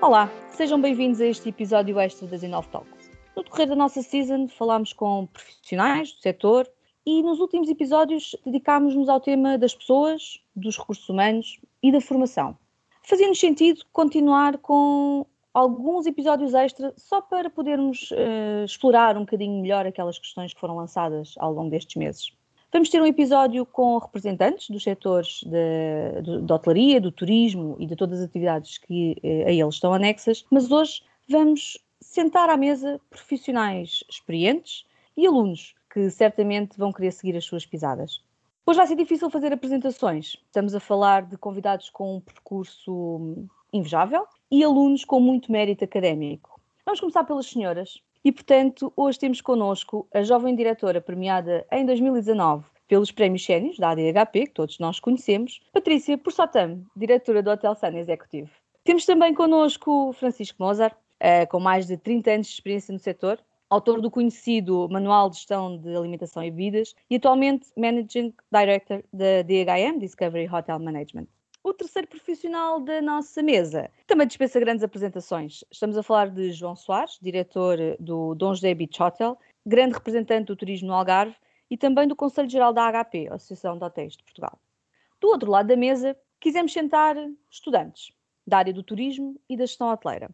Olá, sejam bem-vindos a este episódio extra da Zinov Talks. No decorrer da nossa season, falámos com profissionais do setor e nos últimos episódios dedicámos-nos ao tema das pessoas, dos recursos humanos e da formação. Fazia-nos sentido continuar com alguns episódios extra só para podermos uh, explorar um bocadinho melhor aquelas questões que foram lançadas ao longo destes meses. Vamos ter um episódio com representantes dos setores da hotelaria, do turismo e de todas as atividades que uh, a eles estão anexas, mas hoje vamos sentar à mesa profissionais experientes e alunos que certamente vão querer seguir as suas pisadas. Hoje vai ser difícil fazer apresentações. Estamos a falar de convidados com um percurso invejável e alunos com muito mérito académico. Vamos começar pelas senhoras. E, portanto, hoje temos connosco a jovem diretora premiada em 2019 pelos Prémios Sénios da ADHP, que todos nós conhecemos, Patrícia Porsotam, diretora do Hotel Sun Executive. Temos também connosco Francisco Mozart, eh, com mais de 30 anos de experiência no setor, autor do conhecido Manual de Gestão de Alimentação e Bebidas e atualmente Managing Director da DHM, Discovery Hotel Management. O terceiro profissional da nossa mesa também dispensa grandes apresentações. Estamos a falar de João Soares, diretor do Dom José Beach Hotel, grande representante do turismo no Algarve e também do Conselho Geral da HP, Associação de Hotéis de Portugal. Do outro lado da mesa, quisemos sentar estudantes da área do turismo e da gestão hoteleira.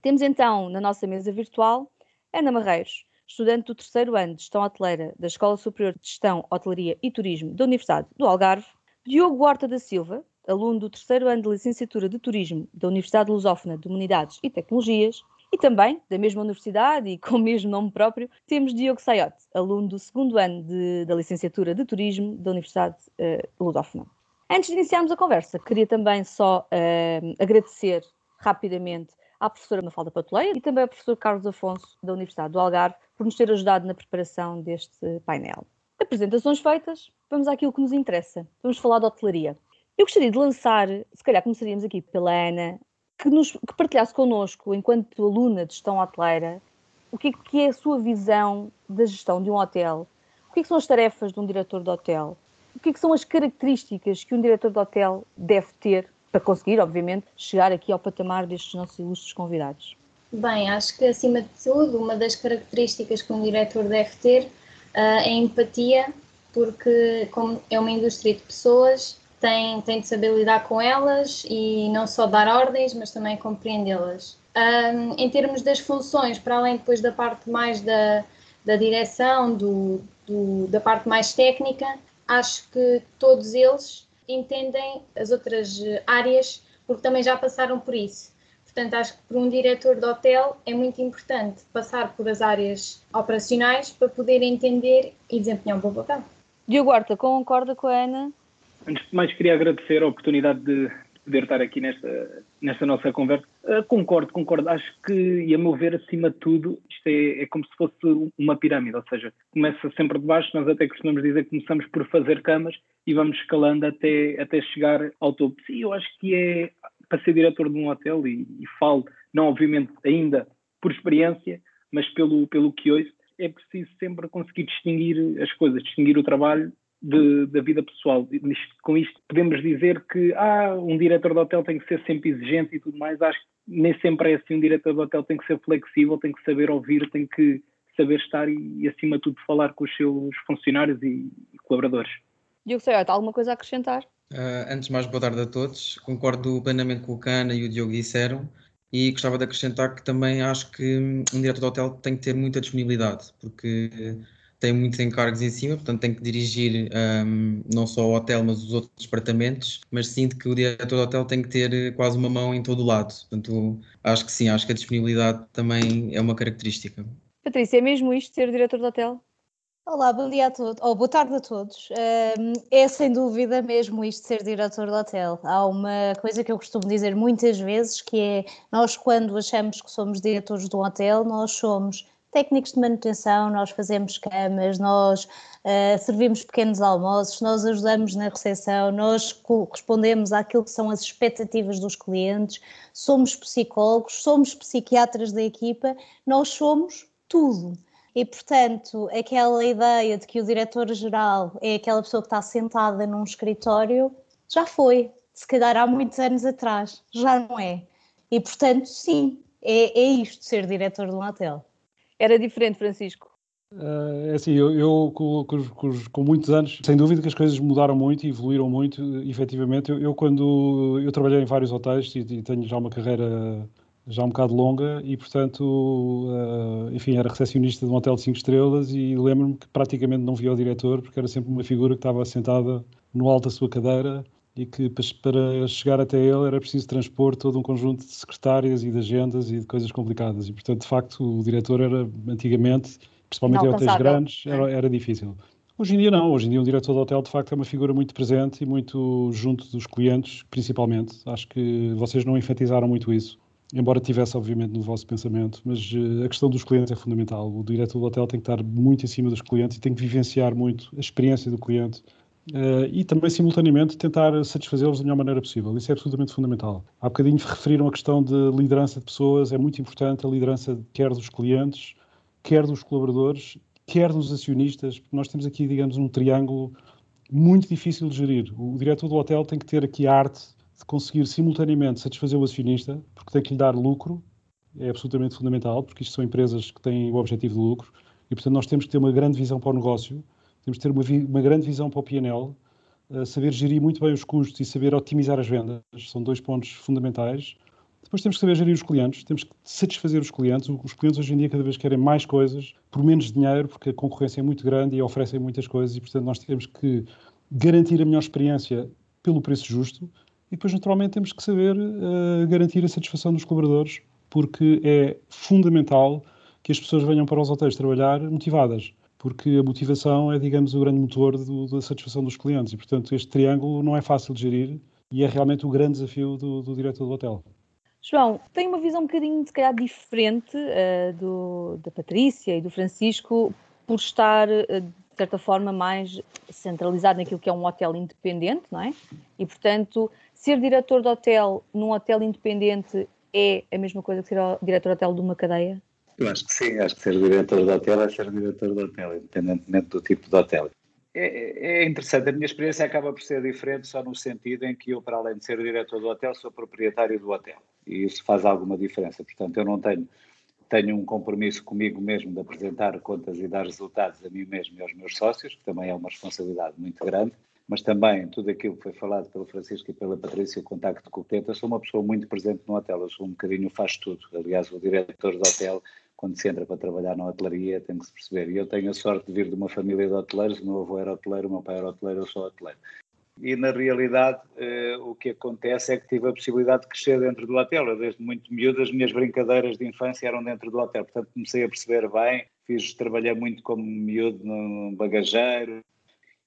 Temos então na nossa mesa virtual Ana Marreiros, estudante do terceiro ano de Gestão Hoteleira da Escola Superior de Gestão, Hotelaria e Turismo da Universidade do Algarve, Diogo Horta da Silva, aluno do terceiro ano de Licenciatura de Turismo da Universidade Lusófona de Humanidades e Tecnologias, e também, da mesma universidade e com o mesmo nome próprio, temos Diogo Saiote, aluno do segundo ano de, da Licenciatura de Turismo da Universidade uh, Lusófona. Antes de iniciarmos a conversa, queria também só uh, agradecer rapidamente à professora Mafalda Patuleia e também ao professor Carlos Afonso, da Universidade do Algarve, por nos ter ajudado na preparação deste painel. Apresentações feitas, vamos àquilo que nos interessa. Vamos falar de hotelaria. Eu gostaria de lançar, se calhar começaríamos aqui pela Ana, que, nos, que partilhasse connosco, enquanto aluna de gestão hoteleira, o que é, que é a sua visão da gestão de um hotel, o que, é que são as tarefas de um diretor de hotel, o que, é que são as características que um diretor de hotel deve ter para conseguir, obviamente, chegar aqui ao patamar destes nossos ilustres convidados? Bem, acho que acima de tudo, uma das características que um diretor deve ter uh, é empatia, porque como é uma indústria de pessoas, tem, tem de saber lidar com elas e não só dar ordens, mas também compreendê-las. Um, em termos das funções, para além depois da parte mais da, da direção, do, do, da parte mais técnica, acho que todos eles entendem as outras eh, áreas porque também já passaram por isso. Portanto, acho que para um diretor de hotel é muito importante passar por as áreas operacionais para poder entender e desempenhar um bom papel. Diogo Horta, concorda com a Ana? Antes de mais, queria agradecer a oportunidade de poder estar aqui nesta, nesta nossa conversa. Uh, concordo, concordo. Acho que, e a meu ver, acima de tudo, isto é, é, como se fosse uma pirâmide, ou seja, começa sempre de baixo, nós até costumamos dizer que começamos por fazer camas e vamos escalando até, até chegar ao topo. Sim, eu acho que é para ser diretor de um hotel, e, e falo, não obviamente ainda por experiência, mas pelo, pelo que ouço, é preciso sempre conseguir distinguir as coisas, distinguir o trabalho de, da vida pessoal. Com isto podemos dizer que ah, um diretor de hotel tem que ser sempre exigente e tudo mais. Acho que nem sempre é assim. Um diretor de hotel tem que ser flexível, tem que saber ouvir, tem que saber estar e, e acima de tudo, falar com os seus funcionários e, e colaboradores. Diogo Sayota, alguma coisa a acrescentar? Uh, antes de mais, boa tarde a todos. Concordo plenamente com o que a Ana e o Diogo disseram e gostava de acrescentar que também acho que um diretor de hotel tem que ter muita disponibilidade, porque tem muitos encargos em cima, portanto tem que dirigir um, não só o hotel, mas os outros departamentos, mas sinto que o diretor do hotel tem que ter eh, quase uma mão em todo o lado. Portanto, acho que sim, acho que a disponibilidade também é uma característica. Patrícia, é mesmo isto ser diretor do hotel? Olá, bom dia a todos, ou boa tarde a todos. Um, é sem dúvida mesmo isto ser diretor de hotel. Há uma coisa que eu costumo dizer muitas vezes que é nós quando achamos que somos diretores de um hotel, nós somos técnicos de manutenção, nós fazemos camas, nós uh, servimos pequenos almoços, nós ajudamos na recepção, nós respondemos àquilo que são as expectativas dos clientes, somos psicólogos, somos psiquiatras da equipa, nós somos tudo. E, portanto, aquela ideia de que o diretor-geral é aquela pessoa que está sentada num escritório já foi, se calhar há muitos anos atrás, já não é. E, portanto, sim, é, é isto, ser diretor de um hotel. Era diferente, Francisco? Uh, é assim, eu, eu com, com, com, muitos anos, sem dúvida que as coisas mudaram muito e evoluíram muito, efetivamente. Eu, eu quando eu trabalhei em vários hotéis e, e, tenho já uma carreira já um bocado longa e, portanto, uh, enfim, era recepcionista de um hotel de 5 estrelas e lembro-me que praticamente não via o diretor porque era sempre uma figura que estava sentada no alto da sua cadeira e que para chegar até ele era preciso transpor todo um conjunto de secretárias e de agendas e de coisas complicadas. E, portanto, de facto, o diretor era, antigamente, principalmente em hotéis grandes, era, era difícil. Hoje em dia não, hoje em dia um diretor de hotel de facto é uma figura muito presente e muito junto dos clientes, principalmente. Acho que vocês não enfatizaram muito isso, embora tivesse obviamente no vosso pensamento, mas uh, a questão dos clientes é fundamental. O diretor do hotel tem que estar muito em cima dos clientes e tem que vivenciar muito a experiência do cliente Uh, e também, simultaneamente, tentar satisfazê-los da melhor maneira possível. Isso é absolutamente fundamental. Há bocadinho referiram a questão de liderança de pessoas, é muito importante a liderança quer dos clientes, quer dos colaboradores, quer dos acionistas, porque nós temos aqui, digamos, um triângulo muito difícil de gerir. O diretor do hotel tem que ter aqui a arte de conseguir simultaneamente satisfazer o acionista, porque tem que lhe dar lucro, é absolutamente fundamental, porque isto são empresas que têm o objetivo de lucro, e portanto nós temos que ter uma grande visão para o negócio temos de ter uma, uma grande visão para o PNL, uh, saber gerir muito bem os custos e saber otimizar as vendas, são dois pontos fundamentais. Depois temos que saber gerir os clientes, temos que satisfazer os clientes. Os clientes hoje em dia cada vez querem mais coisas por menos dinheiro, porque a concorrência é muito grande e oferecem muitas coisas e, portanto, nós temos que garantir a melhor experiência pelo preço justo e depois, naturalmente, temos que saber uh, garantir a satisfação dos colaboradores, porque é fundamental que as pessoas venham para os hotéis trabalhar motivadas porque a motivação é, digamos, o grande motor do, da satisfação dos clientes e, portanto, este triângulo não é fácil de gerir e é realmente o grande desafio do, do diretor do hotel. João, tem uma visão um bocadinho, se calhar, diferente uh, do, da Patrícia e do Francisco, por estar, uh, de certa forma, mais centralizado naquilo que é um hotel independente, não é? E, portanto, ser diretor de hotel num hotel independente é a mesma coisa que ser diretor de hotel de uma cadeia? Eu acho que sim, acho que ser diretor de hotel é ser diretor de hotel, independentemente do tipo de hotel. É, é, interessante, a minha experiência acaba por ser diferente só no sentido em que eu, para além de ser diretor do hotel, sou proprietário do hotel. E isso faz alguma diferença. Portanto, eu não tenho, tenho um compromisso comigo mesmo de apresentar contas e dar resultados a mim mesmo e aos meus sócios, que também é uma responsabilidade muito grande mas também tudo aquilo que foi falado pelo Francisco e pela Patrícia, o contacto com o cliente. Eu sou uma pessoa muito presente no hotel, eu sou um bocadinho faz tudo. Aliás, o diretor do hotel quando se entra para trabalhar na hotelaria, tem que se perceber. E eu tenho a sorte de vir de uma família de hoteleiros, o meu avô era hoteleiro, o meu pai era hoteleiro, eu sou hoteleiro. E na realidade, eh, o que acontece é que tive a possibilidade de crescer dentro do hotel. Eu, desde muito miúdo, as minhas brincadeiras de infância eram dentro do hotel. Portanto, comecei a perceber bem. Fiz, trabalhei muito como miúdo no bagageiro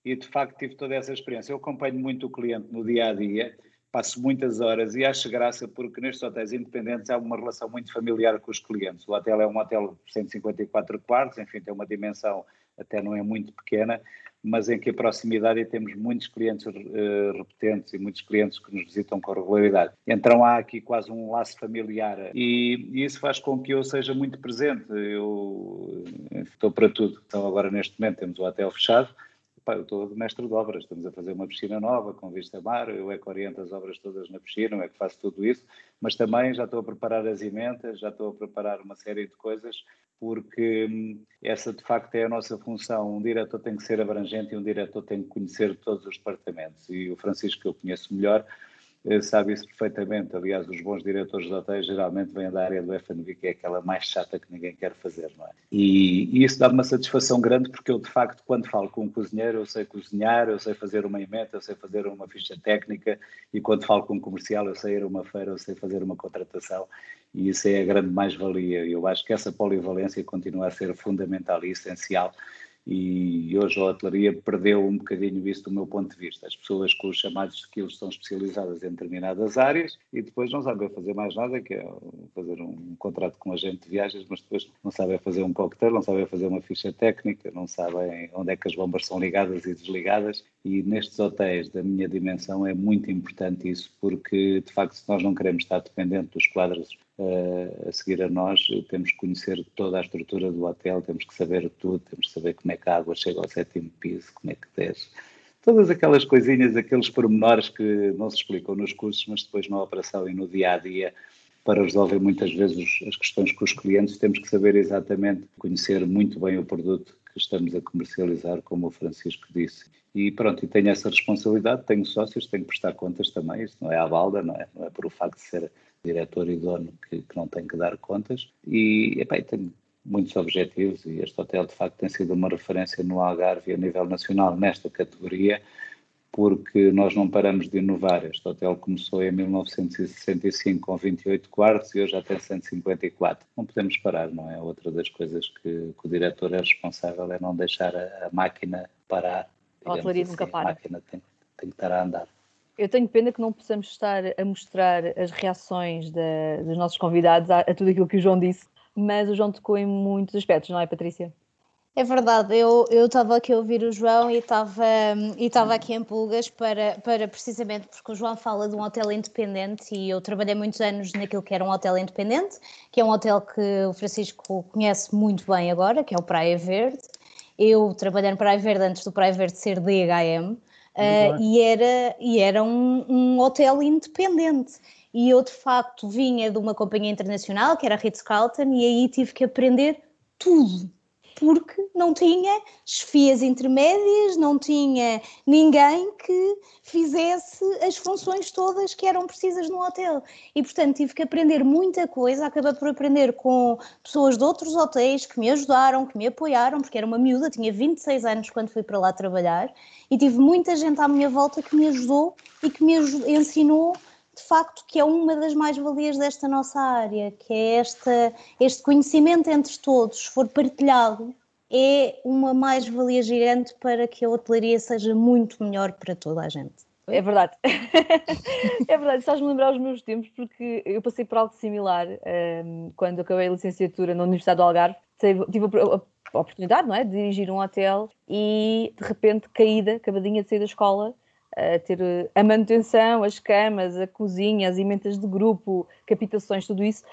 e, de facto, tive toda essa experiência. Eu acompanho muito o cliente no dia a dia passo muitas horas e acho graça porque nestes hotéis independentes há uma relação muito familiar com os clientes. O hotel é um hotel de 154 quartos, enfim, tem uma dimensão até não é muito pequena, mas em que a proximidade temos muitos clientes uh, repetentes e muitos clientes que nos visitam com regularidade. Então há aqui quase um laço familiar e, e isso faz com que eu seja muito presente. Eu estou para tudo. Então agora neste momento temos o hotel fechado, Pá, eu estou mestre de obras, estamos a fazer uma piscina nova com vista a mar, eu é que oriento as obras todas na piscina, eu é que faço tudo isso, mas também já estou a preparar as emendas, já estou a preparar uma série de coisas, porque hum, essa de facto é a nossa função. Um diretor tem que ser abrangente e um diretor tem que conhecer todos os departamentos. E o Francisco, que eu conheço melhor, sabe isso perfeitamente. Aliás, os bons diretores de hotéis geralmente vêm da área do F&B, que é aquela mais chata que ninguém quer fazer, não é? E, e isso dá-me uma satisfação grande, porque eu, de facto, quando falo com um cozinheiro, eu sei cozinhar, eu sei fazer uma emenda, eu sei fazer uma ficha técnica, e quando falo com um comercial, eu sei ir a uma feira, eu sei fazer uma contratação, e isso é a grande mais-valia. Eu acho que essa polivalência continua a ser fundamental e essencial e hoje a hotelaria perdeu um bocadinho isso do meu ponto de vista. As pessoas com os chamados skills são especializadas em determinadas áreas e depois não sabem fazer mais nada, que é fazer um contrato com um agente de viagens, mas depois não sabem fazer um coquetel, não sabem fazer uma ficha técnica, não sabem onde é que as bombas são ligadas e desligadas e nestes hotéis da minha dimensão é muito importante isso, porque de facto se nós não queremos estar dependente dos quadros uh, a seguir a nós, temos que conhecer toda a estrutura do hotel, temos que saber tudo, temos que saber como é que a água chega ao sétimo piso, como é que desce. Todas aquelas coisinhas, aqueles pormenores que não se explicam nos cursos, mas depois na operação e no dia a dia para resolver muitas vezes as questões com os clientes, temos que saber exatamente, conhecer muito bem o produto que estamos a comercializar, como o Francisco disse. E pronto, e tenho essa responsabilidade, tenho sócios, tenho que prestar contas também, isso não é à balda, não é, não é por o facto de ser diretor e dono que, que não tenho que dar contas. E epá, tenho muitos objetivos e este hotel de facto tem sido uma referência no Algarve a nível nacional nesta categoria, porque nós não paramos de inovar. Este hotel começou em 1965 com 28 quartos e hoje já tem 154. Não podemos parar, não é? Outra das coisas que, que o diretor é responsável é não deixar a, a máquina parar. A hotelaria nunca assim. para. A máquina tem, tem que estar a andar. Eu tenho pena que não possamos estar a mostrar as reações da, dos nossos convidados a, a tudo aquilo que o João disse, mas o João tocou em muitos aspectos, não é, Patrícia? É verdade, eu estava aqui a ouvir o João e estava e aqui em pulgas para, para precisamente porque o João fala de um hotel independente e eu trabalhei muitos anos naquilo que era um hotel independente, que é um hotel que o Francisco conhece muito bem agora, que é o Praia Verde. Eu trabalhei no Praia Verde antes do Praia Verde ser DHM uh, e era, e era um, um hotel independente. E eu de facto vinha de uma companhia internacional que era a Ritz-Carlton e aí tive que aprender tudo porque não tinha chefias intermédias, não tinha ninguém que fizesse as funções todas que eram precisas no hotel. E, portanto, tive que aprender muita coisa. Acabei por aprender com pessoas de outros hotéis que me ajudaram, que me apoiaram, porque era uma miúda, tinha 26 anos quando fui para lá trabalhar, e tive muita gente à minha volta que me ajudou e que me ensinou de facto que é uma das mais-valias desta nossa área, que é esta, este conhecimento entre todos, se for partilhado, é uma mais-valia gigante para que a hotelaria seja muito melhor para toda a gente. É verdade. é verdade, estás-me lembrar os meus tempos, porque eu passei por algo similar um, ehm, quando acabei a licenciatura na Universidade do Algarve. Tive a, a oportunidade não é, de dirigir um hotel e, de repente, caída, acabadinha de sair da escola, a ter eh, a manutenção, as camas, a cozinha, as emendas de grupo, captações, tudo isso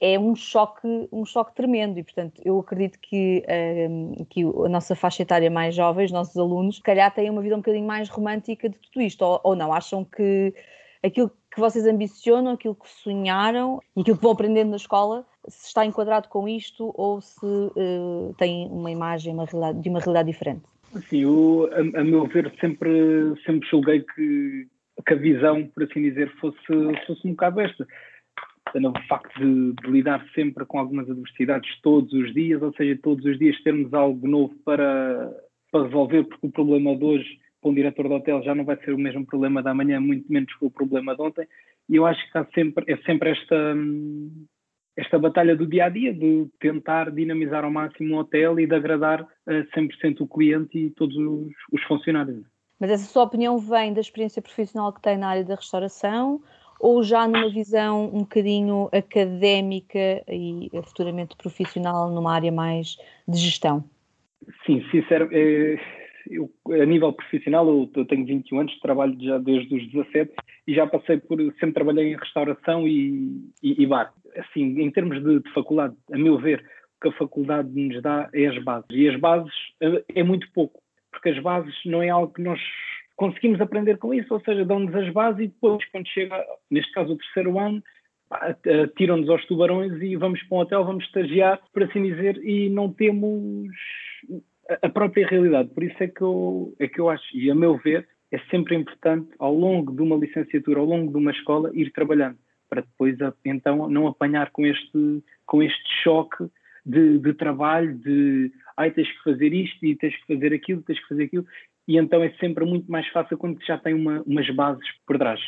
é um choque, um choque tremendo e portanto eu acredito que, um, ehm, que a nossa faixa etária mais jovem, os nossos alunos, calhar têm uma visão um bocadinho mais romântica de tudo isto, ou, ou não, acham que aquilo que vocês ambicionam, aquilo que sonharam e aquilo que vão aprendendo na escola, se está enquadrado com isto ou se uh, tem uma imagem uma de uma realidade diferente. Sim, eu, a, a, meu ver, sempre, sempre julguei que, que a visão, por assim dizer, fosse, fosse um bocado esta. O facto de, de, lidar sempre com algumas adversidades todos os dias, ou seja, todos os dias termos algo novo para, para resolver, porque o problema de hoje para um diretor de hotel já não vai ser o mesmo problema da manhã, muito menos que o problema de ontem. E eu acho que há sempre, é sempre esta, esta batalha do dia a dia, de tentar dinamizar ao máximo o hotel e de agradar a 100% o cliente e todos os, os, funcionários. Mas essa sua opinião vem da experiência profissional que tem na área da restauração ou já numa visão um bocadinho académica e futuramente profissional numa área mais de gestão? Sim, sincero, é, eu, a nível profissional, eu, eu, tenho 21 anos, trabalho já desde os 17 e já passei por, sempre trabalhei em restauração e, e, e bar. Assim, em termos de, de, faculdade, a meu ver, o que a faculdade nos dá é as bases. E as bases é, é muito pouco, porque as bases não é algo que nós conseguimos aprender com isso, ou seja, dão-nos as bases e depois, quando chega, neste caso, o terceiro ano, tiram-nos aos tubarões e vamos para um hotel, vamos estagiar, por assim dizer, e não temos a própria realidade. Por isso é que eu, é que eu acho, e a meu ver, é sempre importante, ao longo de uma licenciatura, ao longo de uma escola, ir trabalhando, para depois, então, não apanhar com este, com este choque de, de trabalho, de ai, tens que fazer isto e tens que fazer aquilo, tens que fazer aquilo, e então é sempre muito mais fácil quando já tem uma, umas bases por trás.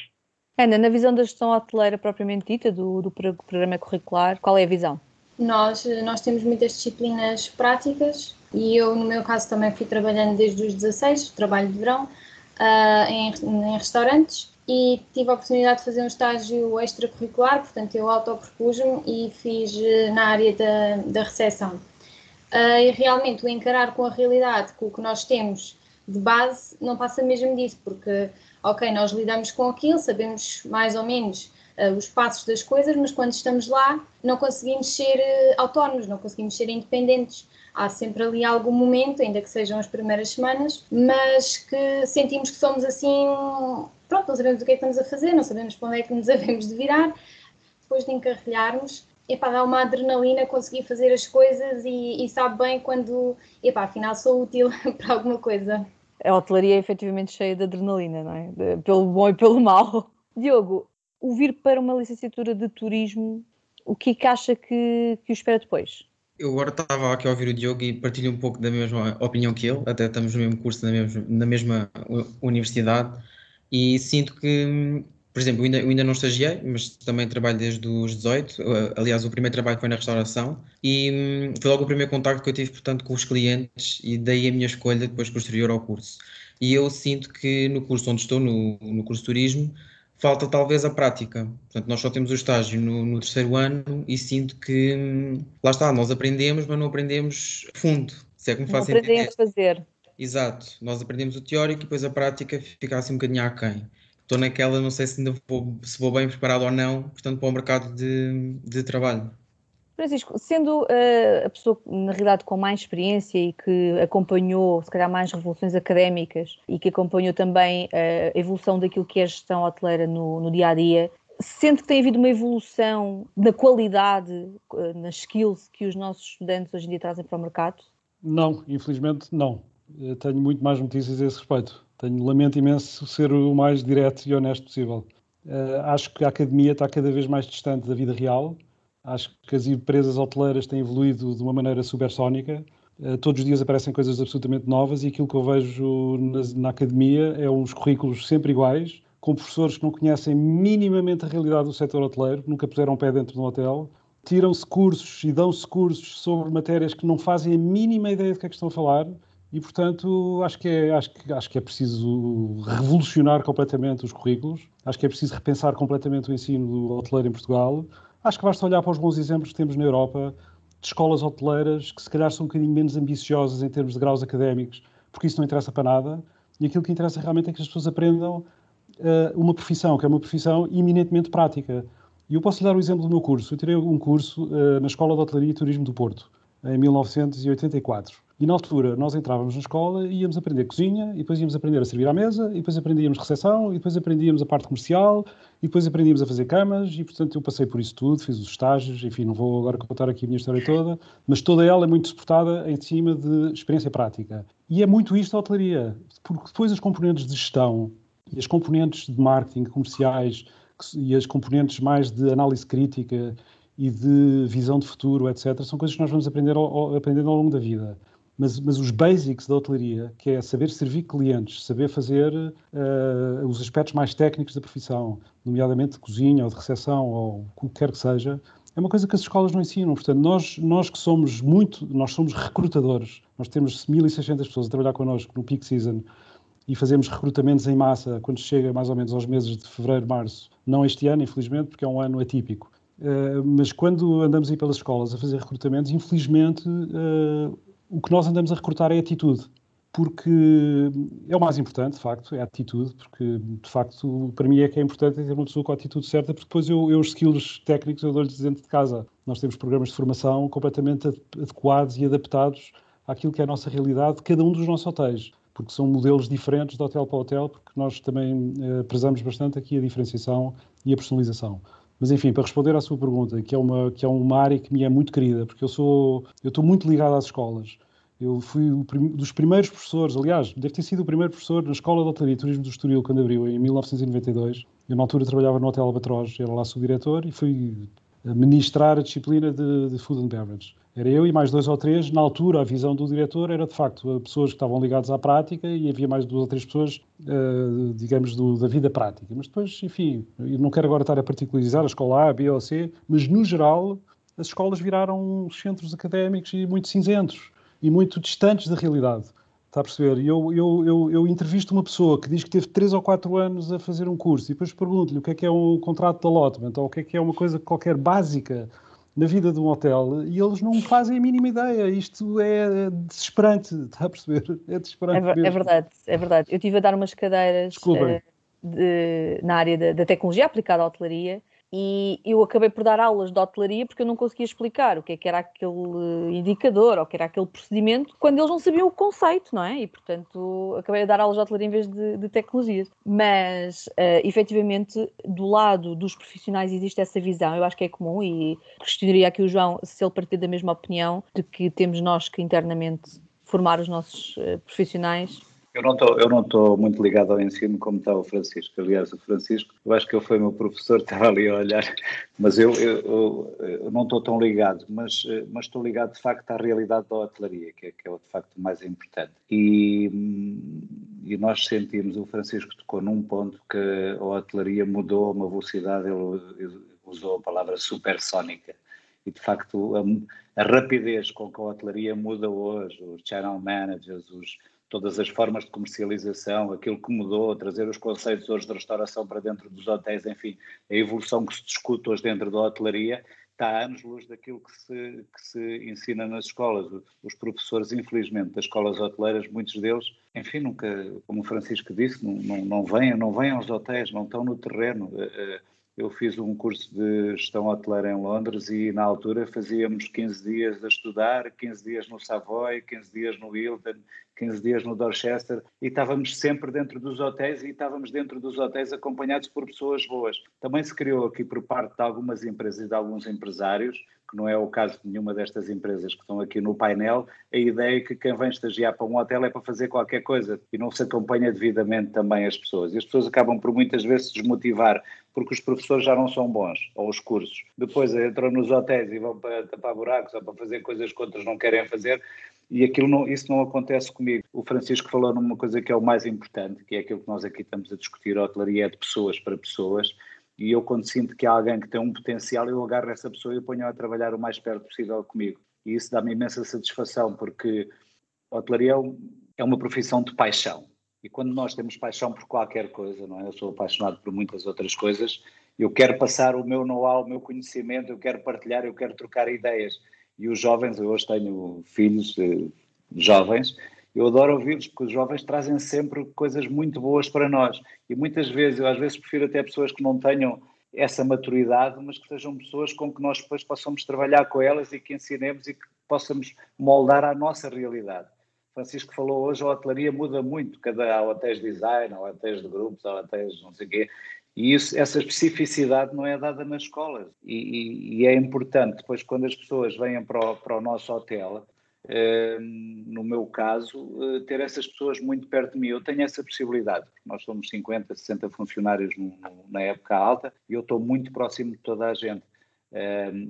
Ana, na visão da gestão hoteleira propriamente dita, do, do programa curricular, qual é a visão? Nós, nós temos muitas disciplinas práticas e eu, no meu caso, também fui trabalhando desde os 16, trabalho de verão, uh, em, em, restaurantes e tive a oportunidade de fazer um estágio extracurricular, portanto, eu autopropus-me e fiz uh, na área da, da recepção. Uh, e realmente o encarar com a realidade, com o que nós temos de base, não passa mesmo disso, porque, ok, nós lidamos com aquilo, sabemos mais ou menos uh, os passos das coisas, mas quando estamos lá não conseguimos ser uh, autónomos, não conseguimos ser independentes. Há sempre ali algum momento, ainda que sejam as primeiras semanas, mas que sentimos que somos assim, pronto, não sabemos o que é que estamos a fazer, não sabemos para onde é que nos devemos de virar. depois de encarrilharmos, epá, dá uma adrenalina conseguir fazer as coisas e, e sabe bem quando, epá, afinal sou útil para alguma coisa. A hotelaria é efetivamente cheia de adrenalina, não é? Pelo bom e pelo mau. Diogo, o vir para uma licenciatura de turismo, o que é que acha que, que o espera depois? Eu agora estava aqui a ouvir o Diogo e partilho um pouco da mesma opinião que ele, até estamos no mesmo curso, na mesma, na mesma universidade, e sinto que, por exemplo, eu ainda, eu ainda não estagiei, mas também trabalho desde os 18, aliás, o primeiro trabalho foi na restauração, e hum, foi logo o primeiro contacto que eu tive, portanto, com os clientes, e daí a minha escolha depois posterior ao curso. E eu sinto que no curso onde estou, no, no curso de turismo, falta talvez a prática. Portanto, nós só temos o estágio no, no, terceiro ano e sinto que hum, lá está, nós aprendemos, mas não aprendemos fundo. Se é que me faz entender. a fazer. Exato, nós aprendemos o teórico e depois a prática fica assim um bocadinho aquém. Estou naquela, não sei se ainda vou, se vou bem preparado ou não, portanto, para o mercado de, de trabalho. Francisco, sendo uh, a pessoa, na realidade, com mais experiência e que acompanhou, se calhar, mais revoluções académicas e que acompanhou também uh, a evolução daquilo que é a gestão hoteleira no, no dia a dia, sente que tem havido uma evolução na qualidade, uh, nas skills que os nossos estudantes hoje em dia trazem para o mercado? Não, infelizmente não. Tenho muito mais notícias a esse respeito. Tenho, lamento imenso ser o mais direto e honesto possível. acho que a academia está cada vez mais distante da vida real Acho que as empresas hoteleiras têm evoluído de uma maneira supersónica. Uh, todos os dias aparecem coisas absolutamente novas e aquilo que eu vejo na, na, academia é uns currículos sempre iguais, com professores que não conhecem minimamente a realidade do setor hoteleiro, nunca puseram pé dentro de um hotel, tiram-se cursos e dão-se cursos sobre matérias que não fazem a mínima ideia de que é que estão a falar e, portanto, acho que, é, acho, que, acho que é preciso revolucionar completamente os currículos, acho que é preciso repensar completamente o ensino do hoteleiro em Portugal Acho que basta olhar para os bons exemplos que temos na Europa de escolas hoteleiras que se calhar são um bocadinho menos ambiciosas em termos de graus académicos, porque isso não interessa para nada, e aquilo que interessa realmente é que as pessoas aprendam uh, uma profissão, que é uma profissão eminentemente prática. E eu posso lhe dar o exemplo do meu curso. Eu tirei um curso uh, na Escola de Hotelaria e Turismo do Porto, em 1984. E na altura nós entrávamos na escola e íamos aprender cozinha, e depois íamos aprender a servir à mesa, e depois aprendíamos recepção, e depois aprendíamos a parte comercial, e depois aprendíamos a fazer camas, e portanto eu passei por isso tudo, fiz os estágios, enfim, não vou agora contar aqui a minha história toda, mas toda ela é muito suportada em cima de experiência prática. E é muito isto a hotelaria, porque depois as componentes de gestão e as componentes de marketing comerciais e as componentes mais de análise crítica e de visão de futuro, etc., são coisas que nós vamos aprender ao, aprendendo ao longo da vida mas, mas os basics da hotelaria, que é saber servir clientes, saber fazer uh, os aspectos mais técnicos da profissão, nomeadamente de cozinha ou de recepção ou o que quer que seja, é uma coisa que as escolas não ensinam. Portanto, nós, nós que somos muito, nós somos recrutadores, nós temos 1.600 pessoas a trabalhar connosco no peak season e fazemos recrutamentos em massa quando chega mais ou menos aos meses de fevereiro, março. Não este ano, infelizmente, porque é um ano atípico. Uh, mas quando andamos aí pelas escolas a fazer recrutamentos, infelizmente uh, o que nós andamos a recrutar é atitude, porque é o mais importante, de facto, é a atitude, porque de facto para mim é que é importante ter uma pessoa com a atitude certa, porque depois eu, eu os skills técnicos eu dou-lhes dentro de casa. Nós temos programas de formação completamente adequados e adaptados àquilo que é a nossa realidade de cada um dos nossos hotéis, porque são modelos diferentes de hotel para hotel, porque nós também eh, prezamos bastante aqui a diferenciação e a personalização. Mas enfim, para responder à sua pergunta, que é uma, que é uma área que me é muito querida, porque eu sou, eu estou muito ligado às escolas. Eu fui um dos primeiros professores, aliás, deve ter sido o primeiro professor na Escola de Hotelaria e Turismo do Estoril, quando abriu, em 1992. Eu, na altura, trabalhava no Hotel Albatroz, era lá subdiretor e fui ministrar a disciplina de, de Food and Beverage. Era eu e mais dois ou três. Na altura, a visão do diretor era, de facto, pessoas que estavam ligadas à prática e havia mais duas ou três pessoas, uh, digamos, do, da vida prática. Mas depois, enfim, não quero agora estar a particularizar a escola A, B ou C, mas, no geral, as escolas viraram centros académicos e muito cinzentos e muito distantes da realidade. Está a perceber? Eu, eu, eu, eu entrevisto uma pessoa que diz que teve 3 ou 4 anos a fazer um curso e depois pergunto-lhe o que é que é um contrato de allotment ou o que é que é uma coisa qualquer básica na vida de um hotel e eles não fazem a mínima ideia. Isto é desesperante, está a perceber? É desesperante. É, é verdade, é verdade. Eu estive a dar umas cadeiras uh, de, na área da, da, tecnologia aplicada à hotelaria E eu acabei por dar aulas de hotelaria porque eu não conseguia explicar o que, é que era aquele indicador ou o que era aquele procedimento quando eles não sabiam o conceito, não é? E, portanto, acabei a dar aulas de hotelaria em vez de, de tecnologias. Mas, uh, efetivamente, do lado dos profissionais existe essa visão, eu acho que é comum e questionaria aqui o João se ele partir da mesma opinião de que temos nós que internamente formar os nossos uh, profissionais eu não estou, eu não estou muito ligado ao ensino como está o Francisco. Aliás, o Francisco, eu acho que ele foi meu professor, estava ali a olhar, mas eu, eu, eu, não estou tão ligado, mas, mas estou ligado de facto à realidade da hotelaria, que é, que é de facto mais importante. E, e nós sentimos, o Francisco tocou num ponto que a hotelaria mudou a uma velocidade, ele usou a palavra supersónica e de facto a, a, rapidez com que a hotelaria muda hoje, os channel managers, os, todas as formas de comercialização, aquilo que mudou, trazer os conceitos hoje de restauração para dentro dos hotéis, enfim, a evolução que se discute hoje dentro da hotelaria, está a anos-luz daquilo que se, que se ensina nas escolas. Os professores, infelizmente, das escolas hoteleiras, muitos deles, enfim, nunca, como o Francisco disse, não, não, não, vêm, não vêm aos hotéis, não estão no terreno. Eh, eh, eu fiz um curso de gestão hoteleira em Londres e na altura fazíamos 15 dias a estudar, 15 dias no Savoy, 15 dias no Hilton, 15 dias no Dorchester e estávamos sempre dentro dos hotéis e estávamos dentro dos hotéis acompanhados por pessoas boas. Também se criou aqui por parte de algumas empresas e de alguns empresários que não é o caso de nenhuma destas empresas que estão aqui no painel, a ideia é que quem vem estagiar para um hotel é para fazer qualquer coisa e não se acompanha devidamente também as pessoas. E as pessoas acabam por muitas vezes se desmotivar porque os professores já não são bons, ou os cursos. Depois entram nos hotéis e vão para tapar buracos ou para fazer coisas que outros não querem fazer e aquilo não, isso não acontece comigo. O Francisco falou numa coisa que é o mais importante, que é aquilo que nós aqui estamos a discutir, a hotelaria é de pessoas para pessoas, e eu, quando sinto que há alguém que tem um potencial, eu agarro essa pessoa e ponho a trabalhar o mais perto possível comigo. E isso dá-me imensa satisfação, porque a hotelaria é, é uma profissão de paixão. E quando nós temos paixão por qualquer coisa, não é? Eu sou apaixonado por muitas outras coisas, eu quero passar o meu know-how, o meu conhecimento, eu quero partilhar, eu quero trocar ideias. E os jovens, eu hoje tenho filhos eh, jovens, eu adoro ouvi-los porque os jovens trazem sempre coisas muito boas para nós. E muitas vezes, eu às vezes prefiro até pessoas que não tenham essa maturidade, mas que sejam pessoas com que nós depois possamos trabalhar com elas e que ensinemos e que possamos moldar a nossa realidade. Francisco falou hoje, a hotelaria muda muito, cada há hotéis de design, há hotéis de grupos, há hotéis não sei o quê, e isso, essa especificidade não é dada nas escolas. E, e, e, é importante, depois, quando as pessoas vêm para o, para o nosso hotel, no meu caso, eh, ter essas pessoas muito perto de mim. Eu tenho essa possibilidade, nós somos 50, 60 funcionários no, no, na época alta e eu estou muito próximo de toda a gente.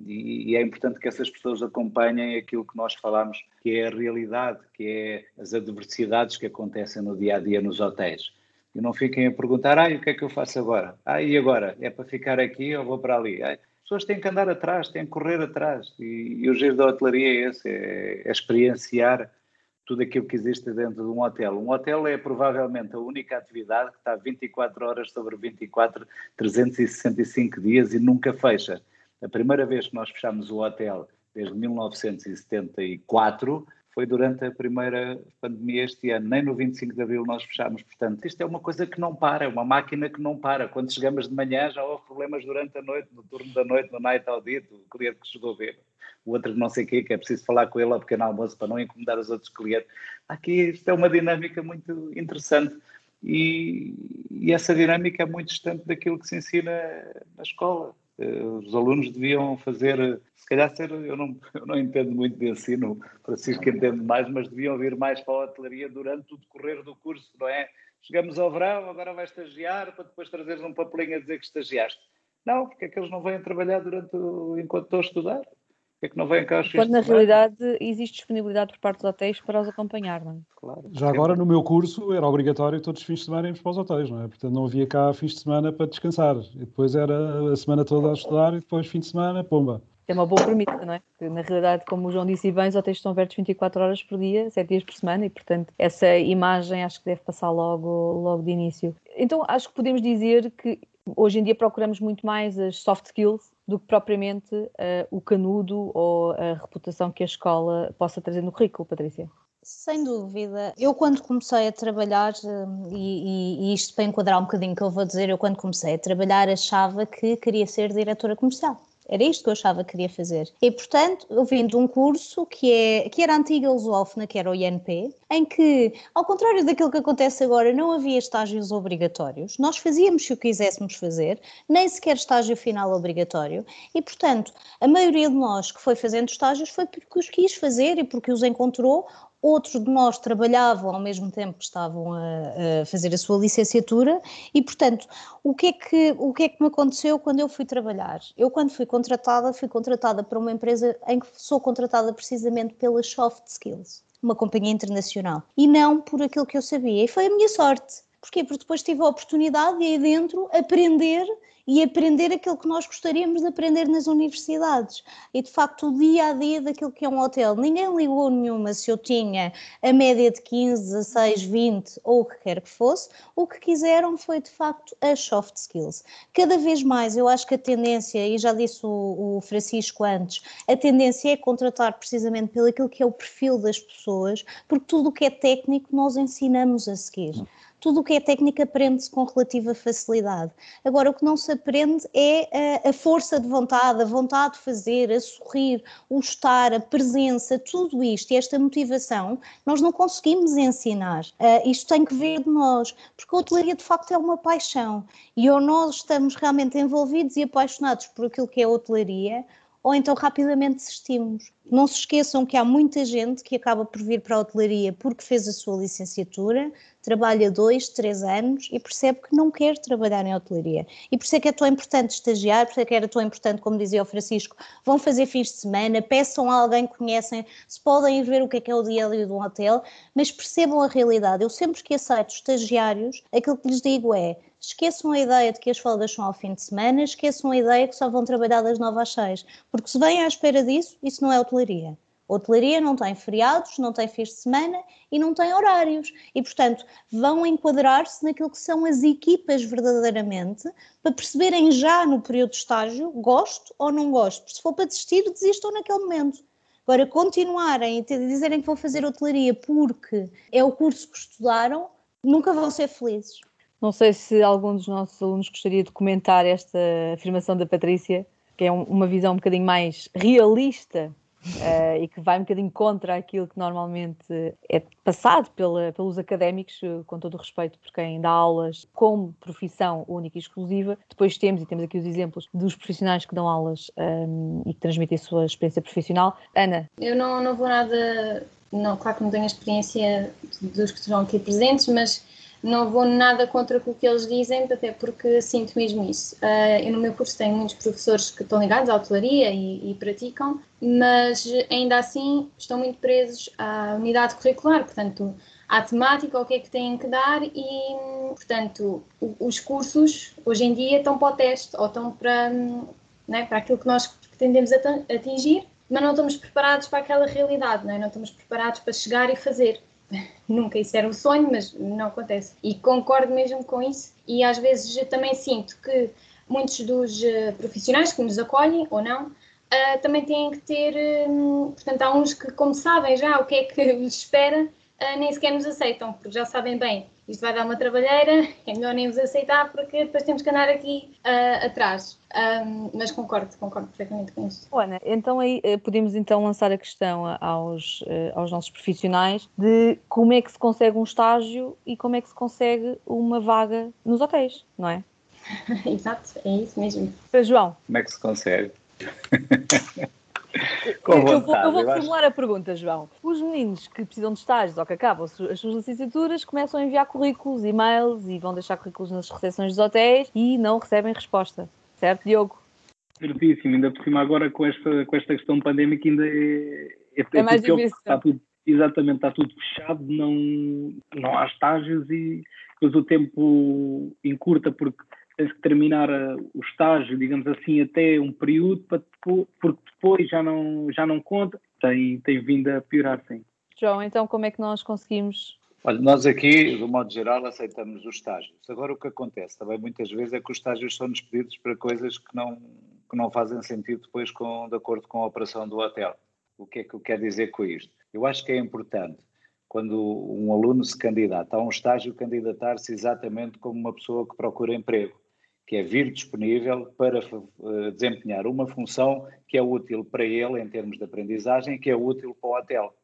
E, e, é importante que essas pessoas acompanhem aquilo que nós falamos, que é a realidade, que é as adversidades que acontecem no dia a dia nos hotéis. E não fiquem a perguntar, ah, o que é que eu faço agora? Ah, e agora? É para ficar aqui ou vou para ali? Ah, pessoas têm que andar atrás, têm que correr atrás. E, e o giro da hotelaria é esse, é, é, experienciar tudo aquilo que existe dentro de um hotel. Um hotel é provavelmente a única atividade que está 24 horas sobre 24, 365 dias e nunca fecha. A primeira vez que nós fechamos o hotel, desde 1974, foi durante a primeira pandemia este ano. Nem no 25 de abril nós fechámos. Portanto, isto é uma coisa que não para, é uma máquina que não para. Quando chegamos de manhã já houve problemas durante a noite, no turno da noite, no night audit, o cliente que chegou a ver, o outro não sei o quê, que é preciso falar com ele ao pequeno almoço para não incomodar os outros clientes. Aqui isto é uma dinâmica muito interessante. E, e essa dinâmica é muito distante daquilo que se ensina na escola. Eh, os alunos deviam fazer, se calhar ser, eu não, eu não entendo muito de ensino, Francisco entende mais, mas deviam vir mais para a hotelaria durante o decorrer do curso, não é? Chegamos ao verão, agora vai estagiar, para depois trazeres um papelinho a dizer que estagiaste. Não, porque é que eles não vêm trabalhar durante o, enquanto estou a estudar? É que não vêm cá Quando na realidade existe disponibilidade por parte dos hotéis para os acompanhar, não é? Claro. Já agora no meu curso era obrigatório todos os fins de semana irmos para os hotéis, não é? Portanto não havia cá fins de semana para descansar. E depois era a semana toda a estudar e depois fim de semana, pomba. É uma boa premissa, não é? Porque, na realidade, como o João disse bem, os hotéis estão abertos 24 horas por dia, 7 dias por semana, e portanto essa imagem acho que deve passar logo, logo de início. Então acho que podemos dizer que hoje em dia procuramos muito mais as soft skills do que propriamente uh, o canudo ou a reputação que a escola possa trazer no currículo, Patrícia. Sem dúvida. Eu, quando comecei a trabalhar, hum, e, e, isto para enquadrar um bocadinho que eu vou dizer, eu, quando comecei a trabalhar, achava que queria ser diretora comercial. Era isto que eu achava que queria fazer. E, portanto, eu vim de um curso que, é, que era antiga Lusófona, que era o INP, em que, ao contrário daquilo que acontece agora, não havia estágios obrigatórios. Nós fazíamos se o quiséssemos fazer, nem sequer estágio final obrigatório. E, portanto, a maioria de nós que foi fazendo estágios foi porque os quis fazer e porque os encontrou outros de nós trabalhavam ao mesmo tempo que estavam a, a, fazer a sua licenciatura e, portanto, o que, é que, o que é que me aconteceu quando eu fui trabalhar? Eu, quando fui contratada, fui contratada para uma empresa em que sou contratada precisamente pelas soft skills, uma companhia internacional, e não por aquilo que eu sabia. E foi a minha sorte. Porquê? Porque depois tive a oportunidade de aí dentro aprender e aprender aquilo que nós gostaríamos de aprender nas universidades. E de facto, o dia a dia daquilo que é um hotel. Ninguém ligou nenhuma se eu tinha a média de 15, 16, 20 ou o que quer que fosse. O que quiseram foi de facto as soft skills. Cada vez mais, eu acho que a tendência, e já disse o, o Francisco antes, a tendência é contratar precisamente pelo aquilo que é o perfil das pessoas, porque tudo o que é técnico nós ensinamos a seguir tudo o que é técnica aprende-se com relativa facilidade. Agora, o que não se aprende é a, a, força de vontade, a vontade de fazer, a sorrir, o estar, a presença, tudo isto e esta motivação, nós não conseguimos ensinar. Uh, isto tem que vir de nós, porque a hotelaria de facto é uma paixão e ou nós estamos realmente envolvidos e apaixonados por aquilo que é a hotelaria, ou então rapidamente desistimos. Não se esqueçam que há muita gente que acaba por vir para a hotelaria porque fez a sua licenciatura, trabalha dois, três anos e percebe que não quer trabalhar em hotelaria. E por isso é que é tão importante estagiar, por isso é que era tão importante, como dizia o Francisco, vão fazer fins de semana, peçam a alguém que conhecem, se podem ir ver o que é que é o dia a dia de um hotel, mas percebam a realidade. Eu sempre que aceito estagiários, aquilo que lhes digo é esqueçam a ideia de que as folgas são ao fim de semana, esqueçam a ideia que só vão trabalhar das 9 às 6, porque se vêm à espera disso, isso não é hotelaria. Hotelaria não tem feriados, não tem fins de semana e não tem horários. E, portanto, vão enquadrar-se naquilo que são as equipas verdadeiramente para perceberem já no período de estágio gosto ou não gosto. Porque se for para desistir, desistam naquele momento. Agora, continuarem e dizerem que vão fazer hotelaria porque é o curso que estudaram, nunca vão ser felizes. Não sei se algum dos nossos alunos gostaria de comentar esta afirmação da Patrícia, que é um, uma visão um bocadinho mais realista uh, e que vai um bocadinho contra aquilo que normalmente é passado pela, pelos académicos, com todo o respeito por quem dá aulas como profissão única e exclusiva. Depois temos, e temos aqui os exemplos dos profissionais que dão aulas um, e que transmitem a sua experiência profissional. Ana? Eu não, não vou nada, não, claro que não tenho a experiência dos que estão aqui presentes, mas não vou nada contra o que eles dizem, até porque sinto mesmo isso. Uh, eu no meu curso tenho muitos professores que estão ligados à hotelaria e, e, praticam, mas ainda assim estão muito presos à unidade curricular, portanto, à temática, o que é que têm que dar e, portanto, os cursos hoje em dia estão para o teste ou estão para, né, para aquilo que nós pretendemos atingir, mas não estamos preparados para aquela realidade, não, é? não estamos preparados para chegar e fazer. Nunca isso era um sonho, mas não acontece. E concordo mesmo com isso. E às vezes também sinto que muitos dos uh, profissionais que nos acolhem ou não uh, também têm que ter. Um, portanto, há uns que, como sabem já o que é que os espera, nem sequer nos aceitam, porque já sabem bem isto vai dar uma trabalheira, é melhor nem vos aceitar porque depois temos que andar aqui uh, atrás. Um, mas concordo, concordo perfeitamente com isso. Ana, então aí eh, podemos então lançar a questão aos, eh, aos nossos profissionais de como é que se consegue um estágio e como é que se consegue uma vaga nos hotéis, não é? Exato, é isso mesmo. João. Como é que se consegue? eu, vou, eu vou reformular a pergunta, João. Os meninos que precisam de estágios ou que acabam as suas licenciaturas começam a enviar currículos, e-mails e vão deixar currículos nas recepções dos hotéis e não recebem resposta. Certo, Diogo? Certíssimo, ainda por cima agora com esta, com esta questão pandémica ainda é, é, é mais difícil. Está tudo, exatamente, está tudo fechado, não, não há estágios e depois o tempo encurta porque tens que terminar eh, o estágio, digamos assim, até um período, para depois, porque depois já não, já não conta, tem, tem vindo a piorar, sim. João, então como é que nós conseguimos Olha, nós aqui, do modo geral, aceitamos os estágios. Agora, o que acontece também muitas vezes é que os estágios são despedidos para coisas que não, que não fazem sentido depois com, de acordo com a operação do hotel. O que é que eu quero dizer com isto? Eu acho que é importante quando um aluno se candidata a um estágio, candidatar-se exatamente como uma pessoa que procura emprego, que é vir disponível para uh, desempenhar uma função que é útil para ele em termos de aprendizagem que é útil para o hotel.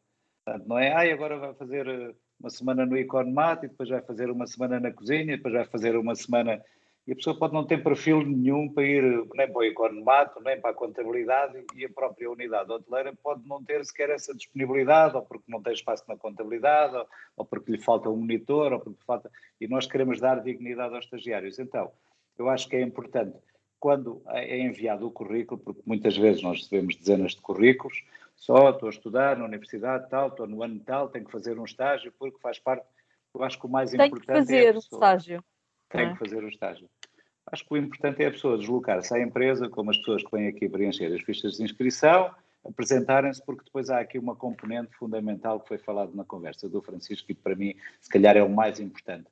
Portanto, não é, ah, agora vai fazer eh, uma semana no Economat e depois vai fazer uma semana na cozinha, depois vai fazer uma semana e a pessoa pode não ter perfil nenhum para ir nem para o economato, nem para a contabilidade e a própria unidade hoteleira pode não ter sequer essa disponibilidade, ou porque não tem espaço na contabilidade, ou, ou porque lhe falta um monitor, ou porque falta... E nós queremos dar dignidade aos estagiários. Então, eu acho que é importante, quando é enviado o currículo, porque muitas vezes nós recebemos dezenas de currículos, só estou a estudar na universidade tal, estou no ano tal, tenho que fazer um estágio, porque faz parte... Eu acho que o mais Tem importante que fazer é o estágio tem é? que fazer o estágio. Acho que o importante é a pessoa deslocar-se à empresa, como as pessoas que vêm aqui preencher as fichas de inscrição, apresentarem-se, porque depois há aqui uma componente fundamental que foi falado na conversa do Francisco e que para mim, se calhar, é o mais importante,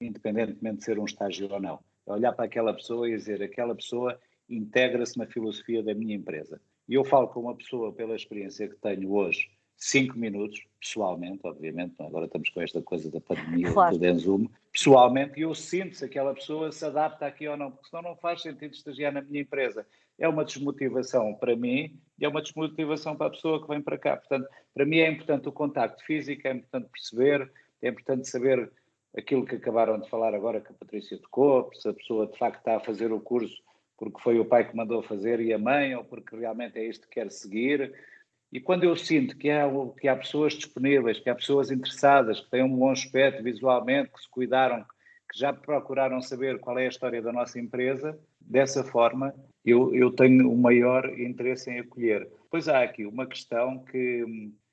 independentemente de ser um estágio ou não. É olhar para aquela pessoa e dizer, aquela pessoa integra-se na filosofia da minha empresa. E eu falo com uma pessoa, pela experiência que tenho hoje, cinco minutos, pessoalmente, obviamente, agora estamos com esta coisa da pandemia, Claro. do Denzoom, pessoalmente, e eu sinto se aquela pessoa se adapta aqui ou não, porque senão não faz sentido estagiar na minha empresa. É uma desmotivação para mim e é uma desmotivação para a pessoa que vem para cá. Portanto, para mim é importante o contacto físico, é importante perceber, é importante saber aquilo que acabaram de falar agora que a Patrícia tocou, se a pessoa de facto está a fazer o curso porque foi o pai que mandou fazer e a mãe, ou porque realmente é isto que quer seguir. E quando eu sinto que há, que há pessoas disponíveis, que há pessoas interessadas, que têm um bom aspecto visualmente, que se cuidaram, que já procuraram saber qual é a história da nossa empresa, dessa forma eu, eu tenho o maior interesse em acolher. Pois há aqui uma questão que,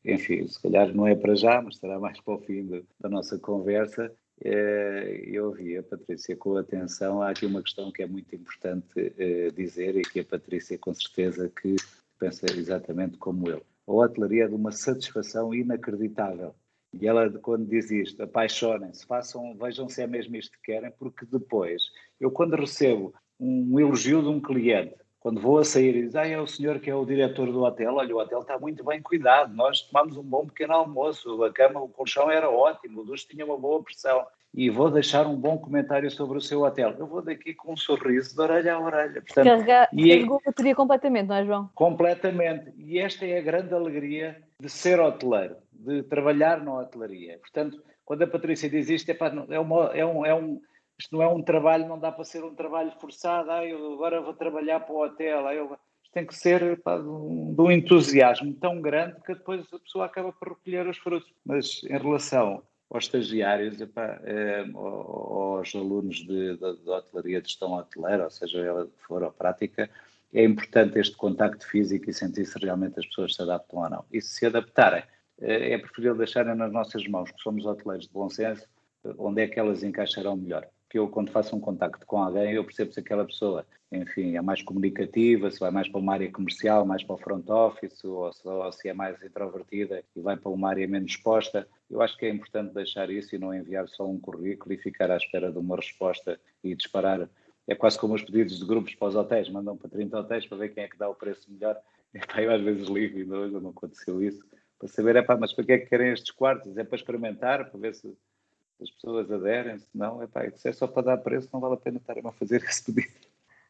enfim, se calhar não é para já, mas será mais para o fim de, da nossa conversa. Eh, Eu ouvi a Patrícia com atenção. Há aqui uma questão que é muito importante eh, dizer e que a Patrícia, com certeza, que pensa exatamente como eu. A hotelaria é de uma satisfação inacreditável. E ela, quando diz isto, apaixonem-se, façam, vejam se é mesmo isto que querem, porque depois, eu quando recebo um elogio de um cliente, quando vou a sair e diz, ah, é o senhor que é o diretor do hotel, olha, o hotel está muito bem cuidado, nós tomamos um bom pequeno almoço, a cama, o colchão era ótimo, o duche tinha uma boa pressão, e vou deixar um bom comentário sobre o seu hotel. Eu vou daqui com um sorriso de orelha a orelha. Portanto, Carregar, e é- carregou a bateria completamente, não é, João? Completamente. E esta é a grande alegria de ser hoteleiro, de trabalhar na hotelaria. Portanto, quando a Patrícia diz isto, é, pá, é, uma, é, um, é um. Isto não é um trabalho, não dá para ser um trabalho forçado. Ah, eu agora vou trabalhar para o hotel. Ah, eu, isto tem que ser pá, de, um, de um entusiasmo tão grande que depois a pessoa acaba por recolher os frutos. Mas em relação aos estagiários, epá, eh, aos alunos de, de, de hotelaria, de gestão hoteleira, ou seja, ela que for a prática, é importante este contacto físico e sentir se realmente as pessoas se adaptam ou não. E se se adaptarem, eh, é preferível deixarem nas nossas mãos, que somos hoteleiros de bom senso, eh, onde é que elas encaixarão melhor. Que eu, quando faço um contacto com alguém, eu percebo se aquela pessoa, enfim, é mais comunicativa, se vai mais para uma área comercial, mais para o front office, ou se, ou se é mais introvertida e vai para uma área menos exposta. Eu acho que é importante deixar isso e não enviar só um currículo e ficar à espera de uma resposta e disparar. É quase como os pedidos de grupos para os hotéis, mandam para 30 hotéis para ver quem é que dá o preço melhor. Epá, eu às vezes ligo e não, não aconteceu isso, para saber, epá, mas para que é que querem estes quartos? É para experimentar, para ver se as pessoas aderem, se não, epá, se é só para dar preço, não vale a pena estarem a fazer esse pedido.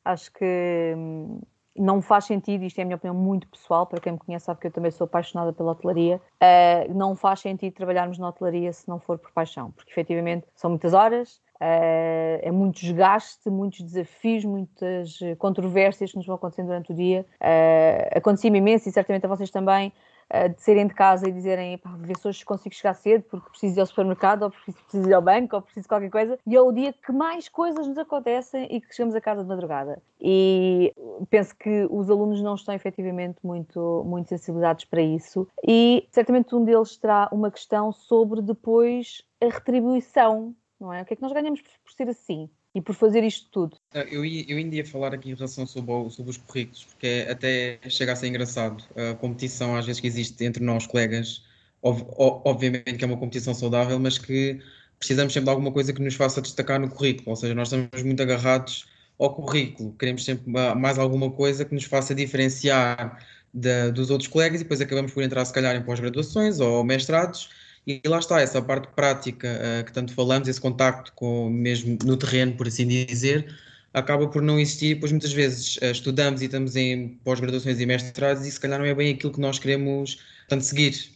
Acho que hum, não faz sentido, isto é a minha opinião muito pessoal, para quem me conhece sabe que eu também sou apaixonada pela hotelaria, uh, não faz sentido trabalharmos na hotelaria se não for por paixão, porque efetivamente são muitas horas, uh, é muito desgaste, muitos desafios, muitas controvérsias que nos vão acontecendo durante o dia. Uh, Acontecia-me imenso e certamente a vocês também, uh, de saírem de casa e dizerem, ver se hoje consigo chegar cedo porque preciso ir ao supermercado, ou preciso, preciso ir ao banco, ou preciso qualquer coisa, e é o dia que mais coisas nos acontecem e que chegamos a casa de madrugada. E penso que os alunos não estão efetivamente muito, muito sensibilizados para isso, e certamente um deles terá uma questão sobre depois a retribuição, não é? O que é que nós ganhamos por ser assim? E por fazer isto tudo. Eu, ia, eu ainda ia falar aqui em relação sobre, o, sobre os currículos, porque é, até chega a ser engraçado a competição às vezes que existe entre nós colegas, ob, obviamente que é uma competição saudável, mas que precisamos sempre de alguma coisa que nos faça destacar no currículo, ou seja, nós estamos muito agarrados ao currículo, queremos sempre mais alguma coisa que nos faça diferenciar dos outros colegas e depois acabamos por entrar se calhar em pós-graduações ou mestrados E lá está, essa parte prática uh, que tanto falamos, esse contacto com mesmo no terreno, por assim dizer, acaba por não existir, pois muitas vezes uh, estudamos e estamos em pós-graduações e mestrados e se calhar não é bem aquilo que nós queremos tanto seguir.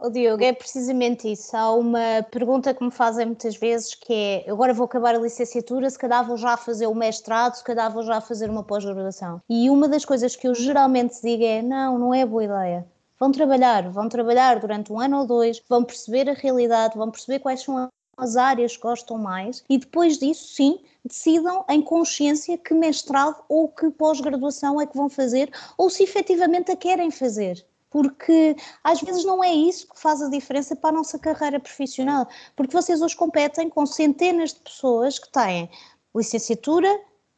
O Diogo, é precisamente isso. Há uma pergunta que me fazem muitas vezes que é: agora vou acabar a licenciatura, se calhar vou já fazer o mestrado, se calhar vou já fazer uma pós-graduação. E uma das coisas que eu geralmente digo é: não, não é boa ideia. Vão trabalhar, vão trabalhar durante um ano ou dois, vão perceber a realidade, vão perceber quais são as áreas que gostam mais e depois disso, sim, decidam em consciência que mestrado ou que pós-graduação é que vão fazer ou se efetivamente a querem fazer. Porque às vezes não é isso que faz a diferença para a nossa carreira profissional, porque vocês hoje competem com centenas de pessoas que têm licenciatura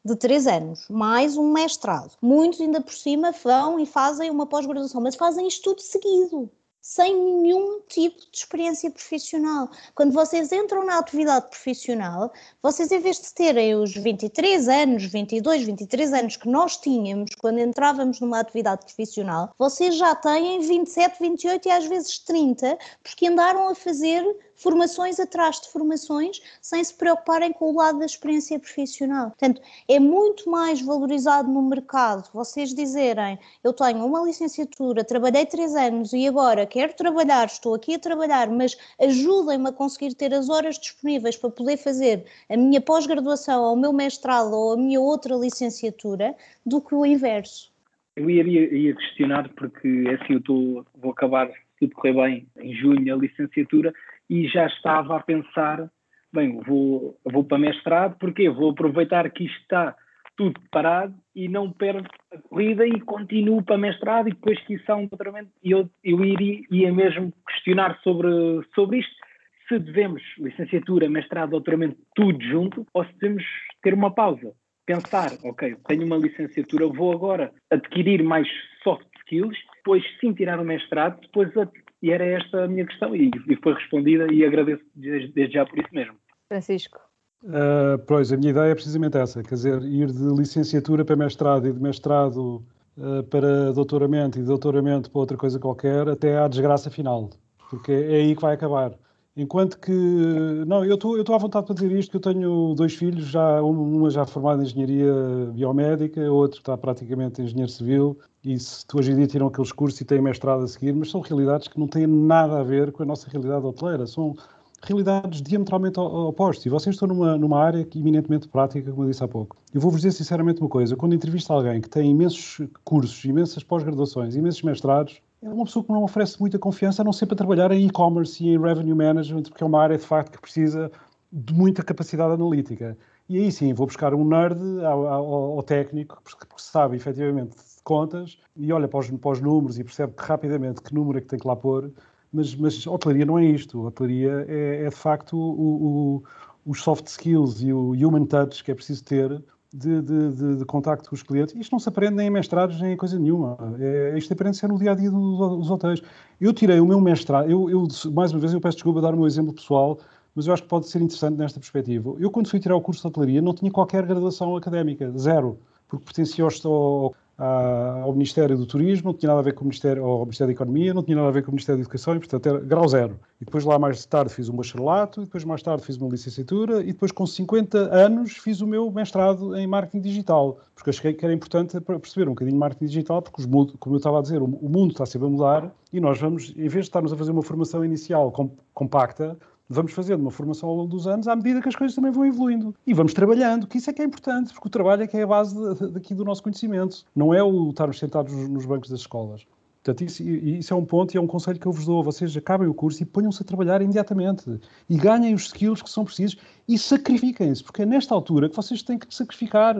de três anos, mais um mestrado. Muitos ainda por cima vão e fazem uma pós-graduação, mas fazem isto tudo seguido sem nenhum tipo de experiência profissional. Quando vocês entram na atividade profissional, vocês, em vez de terem os 23 anos, 22, 23 anos que nós tínhamos quando entrávamos numa atividade profissional, vocês já têm 27, 28 e às vezes 30, porque andaram a fazer formações atrás de formações sem se preocuparem com o lado da experiência profissional. Portanto, é muito mais valorizado no mercado vocês dizerem eu tenho uma licenciatura, trabalhei três anos e agora quero trabalhar, estou aqui a trabalhar, mas ajudem-me a conseguir ter as horas disponíveis para poder fazer a minha pós-graduação ou o meu mestrado ou a minha outra licenciatura, do que o inverso. Eu ia, ia questionar, porque é assim, eu tô, vou acabar, se tudo correr bem, em junho a licenciatura, e já estava a pensar, bem, vou, vou para mestrado, porque vou aproveitar que isto está tudo parado e não perco a corrida e continuo para mestrado e depois que isso há um doutoramento eu, eu iria, ia mesmo questionar sobre, sobre isto, se devemos licenciatura, mestrado, doutoramento, tudo junto ou se devemos ter uma pausa, pensar, ok, tenho uma licenciatura, vou agora adquirir mais soft skills, depois sim tirar o mestrado, depois e era esta a minha questão e, e foi respondida e agradeço desde, desde já por isso mesmo. Francisco. Uh, pois, a minha ideia é precisamente essa, quer dizer, ir de licenciatura para mestrado e de mestrado uh, para doutoramento e de doutoramento para outra coisa qualquer até à desgraça final, porque é aí que vai acabar. Enquanto que, não, eu estou à vontade para dizer isto, que eu tenho dois filhos, já, uma já formada em engenharia biomédica, outro está praticamente em engenheiro civil, e se hoje em dia tiram aqueles cursos e têm mestrado a seguir, mas são realidades que não têm nada a ver com a nossa realidade hoteleira, são realidades diametralmente opostas. E vocês estão numa, numa área eminentemente prática, como eu disse há pouco. Eu vou-vos dizer sinceramente uma coisa: quando entrevisto alguém que tem imensos cursos, imensas pós-graduações, imensos mestrados, é uma pessoa que não oferece muita confiança, a não ser para trabalhar em e-commerce e em revenue management, porque é uma área de facto que precisa de muita capacidade analítica. E aí sim, vou buscar um nerd ao, ao, ao técnico, porque sabe efetivamente contas e olha para os, para os, números e percebe que, rapidamente que número é que tem que lá pôr. Mas, mas hotelaria não é isto. Hotelaria é, é de facto o, o, os soft skills e o human touch que é preciso ter de, de, de, de, contacto com os clientes. Isto não se aprende nem em mestrados, nem em coisa nenhuma. É, isto aprende-se no dia a dia dos, dos hotéis. Eu tirei o meu mestrado, eu, eu, mais uma vez, eu peço desculpa dar o meu exemplo pessoal, mas eu acho que pode ser interessante nesta perspectiva. Eu, quando fui tirar o curso de hotelaria, não tinha qualquer graduação académica, zero, porque pertencia ao, ao Ministério do Turismo, não tinha nada a ver com o Ministério, ao Ministério da Economia, não tinha nada a ver com o Ministério da Educação, e, portanto, era grau zero. E depois lá mais tarde fiz um bacharelato, e depois mais tarde fiz uma licenciatura, e depois com 50 anos fiz o meu mestrado em Marketing Digital, porque achei que era importante perceber um bocadinho de Marketing Digital, porque, os, como eu estava a dizer, o mundo está sempre a mudar, e nós vamos, em vez de estarmos a fazer uma formação inicial compacta, vamos fazendo uma formação ao longo dos anos à medida que as coisas também vão evoluindo. E vamos trabalhando, que isso é que é importante, porque o trabalho é que é a base daqui do nosso conhecimento. Não é o estarmos sentados nos bancos das escolas. Portanto, isso, isso, é um ponto e é um conselho que eu vos dou. Vocês acabem o curso e ponham-se a trabalhar imediatamente. E ganhem os skills que são precisos e sacrifiquem-se, porque é nesta altura que vocês têm que sacrificar.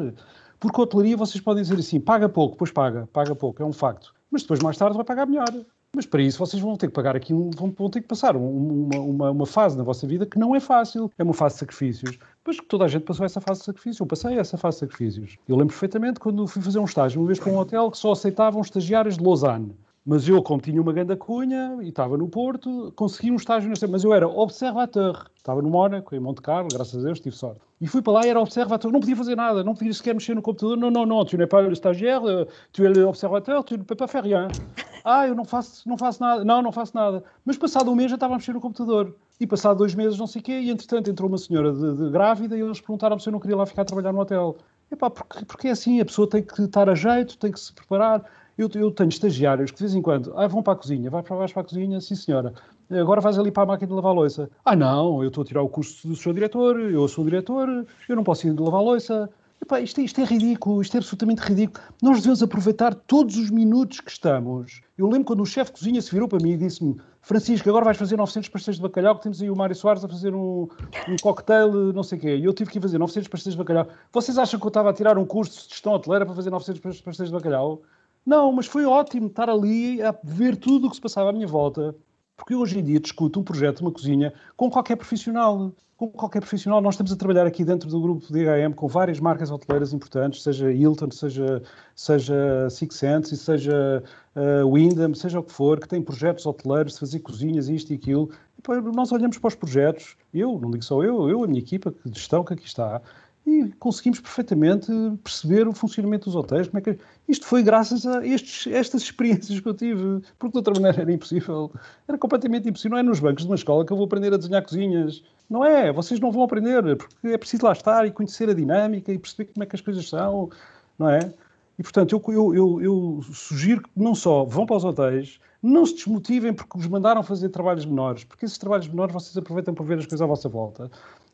Porque a hotelaria vocês podem dizer assim, paga pouco, pois paga, paga pouco, é um facto. Mas depois mais tarde vai pagar melhor. Mas para isso vocês vão ter que pagar aqui, vão, vão ter que passar uma, uma, uma, fase na vossa vida que não é fácil, é uma fase de sacrifícios. Mas que toda a gente passou essa fase de sacrifício, eu passei essa fase de sacrifícios. Eu lembro perfeitamente quando fui fazer um estágio, uma vez para um hotel que só aceitavam estagiários de Lausanne. Mas eu, como tinha uma grande cunha e estava no Porto, consegui um estágio mas eu era observateur. Estava no Mónaco, em Monte Carlo, graças a Deus, tive sorte. E fui para lá e era observateur. Não podia fazer nada, não podia sequer mexer no computador. Não, não, não, tu n'es pas le stagiaire, tu es l'observateur, tu ne peux pas faire rien. Ah, eu não faço, não faço nada. Não, não faço nada. Mas passado um mês já estava a mexer no computador. E passado dois meses, não sei o quê, e entretanto entrou uma senhora de, de grávida e eles perguntaram se eu não queria lá ficar a trabalhar no hotel. Epá, porque, porque é assim, a pessoa tem que estar a jeito, tem que se preparar. Eu, eu tenho estagiários que de vez em quando, ah, vão para a cozinha, vai para, vais para a cozinha, sim senhora, agora vais ali para a máquina de lavar louça. Ah não, eu estou a tirar o curso do seu diretor, eu sou o diretor, eu não posso ir de lavar louça. Epá, isto, é, isto é ridículo, isto é absolutamente ridículo. Nós devemos aproveitar todos os minutos que estamos. Eu lembro quando o chefe de cozinha se virou para mim e disse-me Francisco, agora vais fazer 900 pastéis de bacalhau, que temos aí o Mário Soares a fazer um, um cocktail, não sei o quê. E eu tive que ir fazer 900 pastéis de bacalhau. Vocês acham que eu estava a tirar um curso de gestão hoteleira para fazer 900 pastéis de bacalhau? Não, mas foi ótimo estar ali a ver tudo o que se passava à minha volta. Porque hoje em dia discuto um projeto, uma cozinha, com qualquer profissional. Com qualquer profissional. Nós estamos a trabalhar aqui dentro do grupo de IHM com várias marcas hoteleiras importantes, seja Hilton, seja, seja Six Sense, seja uh, Wyndham, seja o que for, que tem projetos hoteleiros, fazer cozinhas, isto e aquilo. E, pô, nós olhamos para os projetos, eu, não digo só eu, eu, a minha equipa de gestão que aqui está, e conseguimos perfeitamente perceber o funcionamento dos hotéis. Como é que... Isto foi graças a estes, estas experiências que eu tive, porque de outra maneira era impossível. Era completamente impossível. Não é nos bancos de uma escola que eu vou aprender a desenhar cozinhas. Não é, vocês não vão aprender, porque é preciso lá estar e conhecer a dinâmica e perceber como é que as coisas são, não é? E, portanto, eu, eu, eu, eu sugiro que não só vão para os hotéis, não se desmotivem porque vos mandaram fazer trabalhos menores, porque esses trabalhos menores vocês aproveitam para ver as coisas à vossa volta.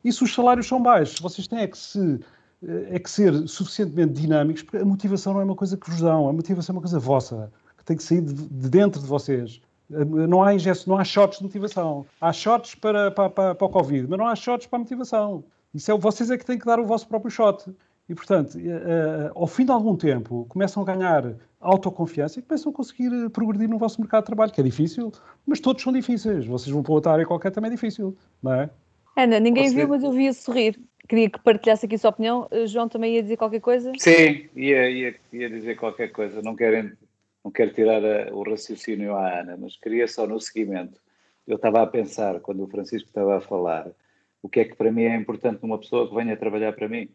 E se os salários são baixos, vocês têm é que, se, é que ser suficientemente dinâmicos, porque a motivação não é uma coisa que vos dão, a motivação é uma coisa vossa, que tem que sair de, de dentro de vocês. Não há ingesto, não há shots de motivação. Há shots para, para, para, para o Covid, mas não há shots para a motivação. Isso é, vocês é que têm que dar o vosso próprio shot. E, portanto, uh, ao fim de algum tempo, começam a ganhar autoconfiança e começam a conseguir progredir no vosso mercado de trabalho, que é difícil, mas todos são difíceis. Vocês vão para outra área qualquer, também é difícil, não é? Ana, ninguém viu, mas eu vi a sorrir. Queria que partilhasse aqui a sua opinião. Uh, João também ia dizer qualquer coisa? Sim, ia, ia, ia dizer qualquer coisa. Não quero, não quero tirar a, o raciocínio à Ana, mas queria só no seguimento. Eu estava a pensar, quando o Francisco estava a falar, o que é que para mim é importante numa pessoa que venha trabalhar para mim.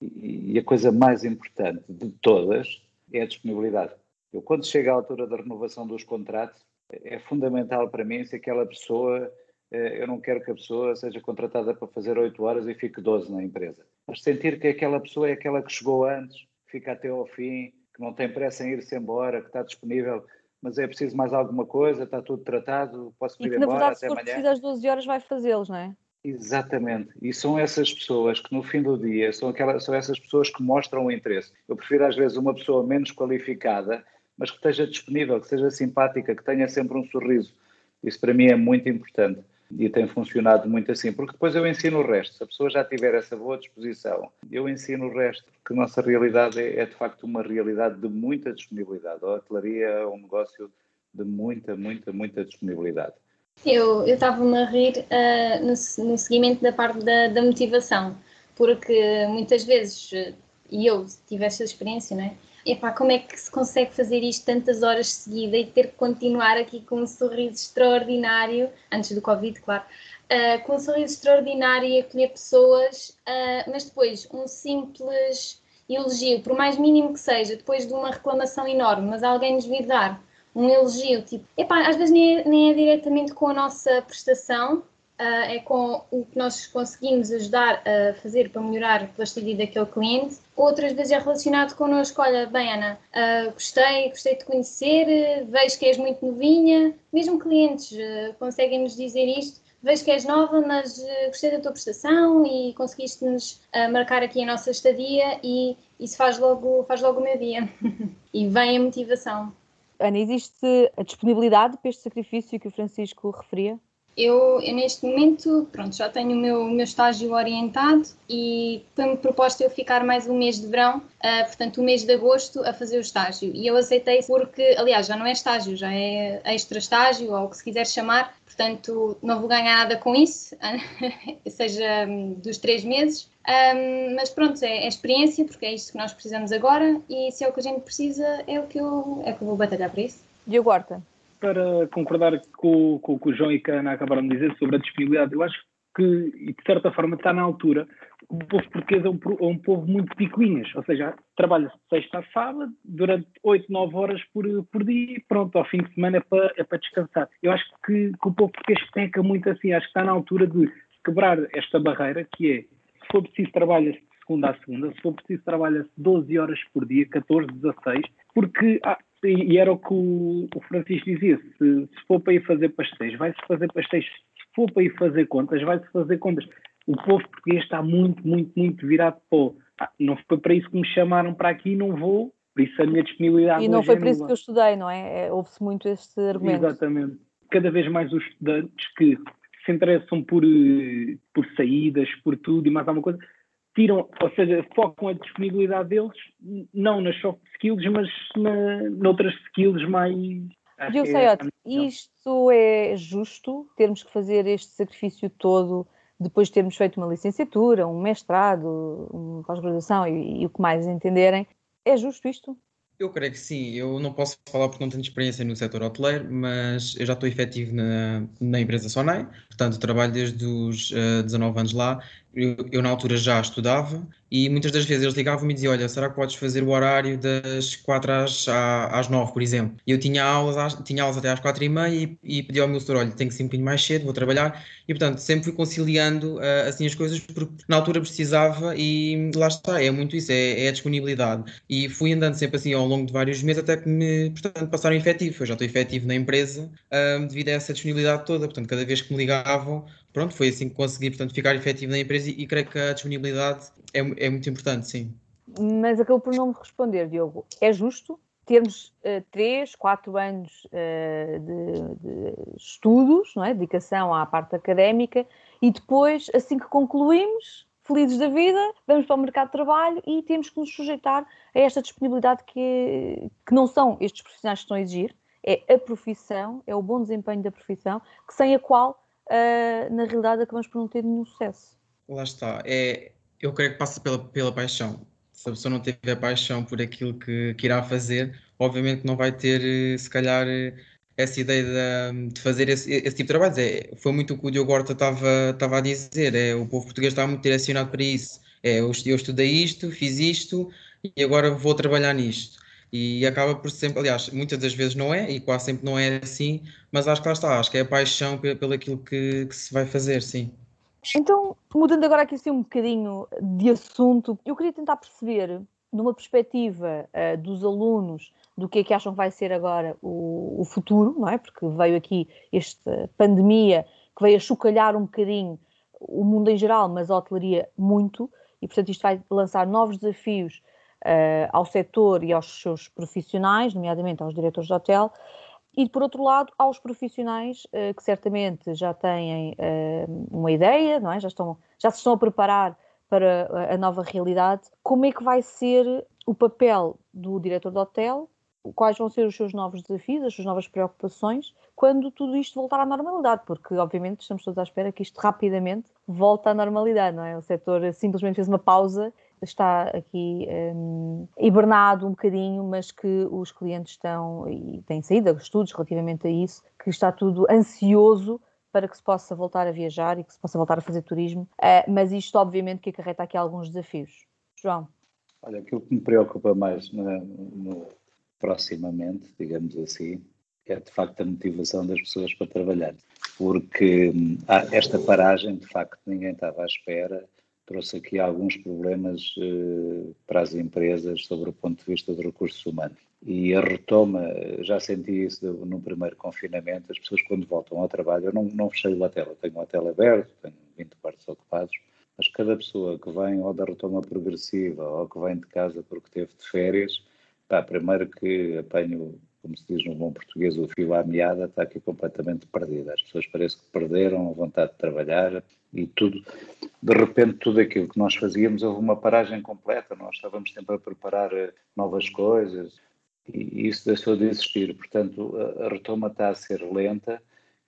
E, e a coisa mais importante de todas é a disponibilidade. Eu, quando chega à altura da renovação dos contratos, é fundamental para mim se aquela pessoa eh, eu não quero que a pessoa seja contratada para fazer 8 horas e fique 12 na empresa. Mas sentir que aquela pessoa é aquela que chegou antes, fica até ao fim, que não tem pressa em ir-se embora, que está disponível, mas é preciso mais alguma coisa, está tudo tratado, posso ir e que, embora na verdade, até se amanhã. precisa às 12 horas vai fazê-los, não é? Exatamente. E são essas pessoas que no fim do dia são, aquelas, são essas pessoas que mostram o interesse. Eu prefiro às vezes uma pessoa menos qualificada, mas que esteja disponível, que seja simpática, que tenha sempre um sorriso. Isso para mim é muito importante e tem funcionado muito assim, porque depois eu ensino o resto. Se a pessoa já tiver essa boa disposição, eu ensino o resto, porque a nossa realidade é, é de facto uma realidade de muita disponibilidade. A hotelaria é um negócio de muita, muita, muita disponibilidade. Eu estava-me a rir uh, no, no, seguimento da parte da, da, motivação, porque muitas vezes, e eu tive essa experiência, não é? epá, como é que se consegue fazer isto tantas horas seguidas e ter que continuar aqui com um sorriso extraordinário, antes do Covid, claro, uh, com um sorriso extraordinário e acolher pessoas, uh, mas depois um simples elogio, por mais mínimo que seja, depois de uma reclamação enorme, mas alguém nos vir dar um elogio, tipo, epá, às vezes nem é, nem é diretamente com a nossa prestação, uh, é com o que nós conseguimos ajudar a fazer para melhorar a plasticidade daquele cliente. Outras vezes é relacionado connosco, olha, bem Ana, uh, gostei, gostei de te conhecer, vejo que és muito novinha. Mesmo clientes uh, conseguem nos dizer isto, vejo que és nova, mas gostei da tua prestação e conseguiste-nos marcar aqui a nossa estadia e isso faz logo, faz logo o meu dia. e vem a motivação. Ana, existe a disponibilidade para este sacrifício que o Francisco referia? Eu, eu, neste momento, pronto, já tenho o meu, meu estágio orientado e foi-me proposto eu ficar mais um mês de verão, uh, portanto, o um mês de agosto, a fazer o estágio. E eu aceitei porque, aliás, já não é estágio, já é extra estágio, ou o que se quiser chamar, portanto, não vou ganhar nada com isso, seja hum, dos três meses. Um, mas pronto, é, é, experiência, porque é isto que nós precisamos agora e se é o que a gente precisa, é o que eu, é que eu vou batalhar para isso. Diogo Horta para concordar com, com o que o João e a Ana acabaram de dizer sobre a disponibilidade. Eu acho que, e de certa forma, está na altura o povo português é um, é um povo muito picuinhas, ou seja, trabalha-se de sexta a sábado, durante 8, 9 horas por, por dia e pronto, ao fim de semana é para, é para descansar. Eu acho que, que o povo português peca muito assim, acho que está na altura de quebrar esta barreira que é, se for preciso trabalha-se segunda a segunda, se for preciso trabalha-se 12 horas por dia, 14, 16, porque, ah, e era o que o, o Francisco dizia, se, se for para ir fazer pastéis, vai-se fazer pastéis, se for para ir fazer contas, vai-se fazer contas o povo português está muito, muito, muito virado para o ah, não foi para isso que me chamaram para aqui, não vou, por isso a minha disponibilidade. E não foi é por isso que eu estudei, não é? é Houve-se muito este argumento. Exatamente. Cada vez mais os estudantes que se interessam por, eh, por saídas, por tudo e mais alguma coisa, tiram, ou seja, focam a disponibilidade deles não nas soft skills, mas na, noutras skills mais. Eu sei, é, isto é justo, termos que fazer este sacrifício todo depois de termos feito uma licenciatura, um mestrado, uma pós-graduação e, e o que mais entenderem. É justo isto? Eu creio que sim. Eu não posso falar porque não tenho experiência no setor hoteleiro, mas eu já estou efetivo na, na empresa Sonai, portanto trabalho desde os uh, eh, 19 anos lá. Eu, eu, na altura já estudava e muitas das vezes eles ligavam-me e diziam: Olha, será que podes fazer o horário das 4 às, às 9, por exemplo? Eu tinha aulas, tinha aulas até às 4 e meia e, e pedi ao meu setor: Olha, tenho que ser um bocadinho mais cedo, vou trabalhar. E portanto sempre fui conciliando uh, assim as coisas porque na altura precisava e lá está, é muito isso, é, é, a disponibilidade. E fui andando sempre assim ao longo de vários meses até que me portanto, passaram efetivo. Eu já estou efetivo na empresa uh, devido a essa disponibilidade toda. Portanto, cada vez que me ligavam, pronto, foi assim que consegui portanto, ficar efetivo na empresa e, e creio que a disponibilidade é, é, muito importante, sim. Mas acabou por não me responder, Diogo. É justo termos uh, três, quatro anos uh, de, de, estudos, não é? dedicação à parte académica, e depois, assim que concluímos, felizes da vida, vamos para o mercado de trabalho e temos que nos sujeitar a esta disponibilidade que, que não são estes profissionais que estão a exigir, é a profissão, é o bom desempenho da profissão, que sem a qual uh, na realidade acabamos por não ter nenhum sucesso. Lá está. É, eu creio que passa pela, pela paixão. Se a pessoa não tiver paixão por aquilo que, que irá fazer, obviamente não vai ter, eh, se calhar, eh, essa ideia de, de fazer esse, esse, tipo de trabalhos. É, foi muito o que o Diogo Horta estava a dizer. É, o povo português está muito direcionado para isso. É, eu, eu estudei isto, fiz isto e agora vou trabalhar nisto e acaba por sempre, aliás, muitas das vezes não é, e quase sempre não é assim, mas acho que lá está, acho que é a paixão pelo aquilo que, que, se vai fazer, sim. Então, mudando agora aqui assim um bocadinho de assunto, eu queria tentar perceber, numa perspectiva uh, dos alunos, do que é que acham que vai ser agora o, o futuro, não é? Porque veio aqui esta pandemia que veio a chocalhar um bocadinho o mundo em geral, mas a hotelaria muito, e portanto isto vai lançar novos desafios uh, ao setor e aos seus profissionais, nomeadamente aos diretores de hotel, e por outro lado aos profissionais uh, que certamente já têm uh, uma ideia, não é? já, estão, já se estão a preparar para a nova realidade. Como é que vai ser o papel do diretor de hotel? Quais vão ser os seus novos desafios, as suas novas preocupações, quando tudo isto voltar à normalidade? Porque, obviamente, estamos todos à espera que isto rapidamente volte à normalidade, não é? O setor simplesmente fez uma pausa está aqui um, hibernado um bocadinho, mas que os clientes estão, e têm saído estudos relativamente a isso, que está tudo ansioso para que se possa voltar a viajar e que se possa voltar a fazer turismo, uh, mas isto obviamente que acarreta aqui alguns desafios. João? Olha, aquilo que me preocupa mais no, no, proximamente, digamos assim, é de facto a motivação das pessoas para trabalhar, porque hum, esta paragem, de facto, ninguém estava à espera, trouxe aqui alguns problemas eh, para as empresas sobre o ponto de vista dos recursos humanos. E a retoma, já senti isso no primeiro confinamento, as pessoas quando voltam ao trabalho, eu não, não fechei o hotel, tenho um hotel aberto, tenho 20 quartos ocupados, mas cada pessoa que vem ou da retoma progressiva ou que vem de casa porque teve de férias, pá, primeiro que apanho como se diz no bom português, o fio à meada está aqui completamente perdido. As pessoas parece que perderam a vontade de trabalhar e tudo, de repente, tudo aquilo que nós fazíamos, houve uma paragem completa. Nós estávamos sempre a preparar eh, novas coisas e isso deixou de existir. Portanto, a, a retoma está a ser lenta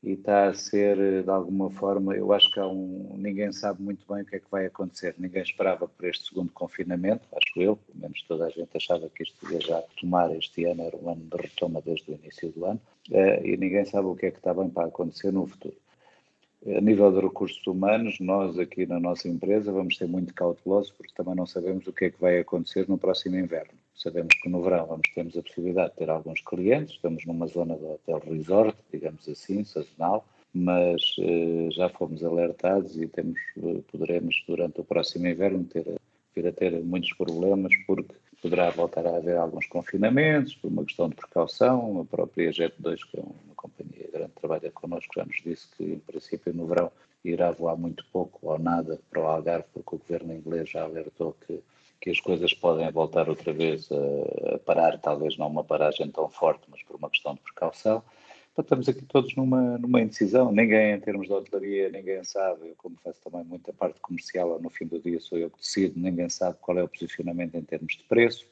e está a ser, eh, de alguma forma, eu acho que há um. Ninguém sabe muito bem o que é que vai acontecer. Ninguém esperava por este segundo confinamento, acho eu, pelo menos toda a gente achava que isto ia já tomar este ano, era um ano de retoma desde o início do ano, eh, e ninguém sabe o que é que está bem para acontecer no futuro. A nível de recursos humanos, nós aqui na nossa empresa vamos ser muito cautelosos porque também não sabemos o que é que vai acontecer no próximo inverno. Sabemos que no verão vamos termos a possibilidade de ter alguns clientes, estamos numa zona de hotel resort, digamos assim, sazonal, mas eh, já fomos alertados e temos, eh, poderemos durante o próximo inverno ter, vir a ter muitos problemas porque poderá voltar a haver alguns confinamentos, por uma questão de precaução. A própria Jet2, que é uma companhia grande que trabalha connosco, já nos disse que, em princípio, no verão irá voar muito pouco ou nada para o Algarve, porque o governo inglês já alertou que, que as coisas podem voltar outra vez a, a parar, talvez não uma paragem tão forte, mas por uma questão de precaução. Então, estamos aqui todos numa, numa indecisão. Ninguém, em termos de hotelaria, ninguém sabe. Eu, como faço também muita parte comercial, no fim do dia sou eu que decido. Ninguém sabe qual é o posicionamento em termos de preço.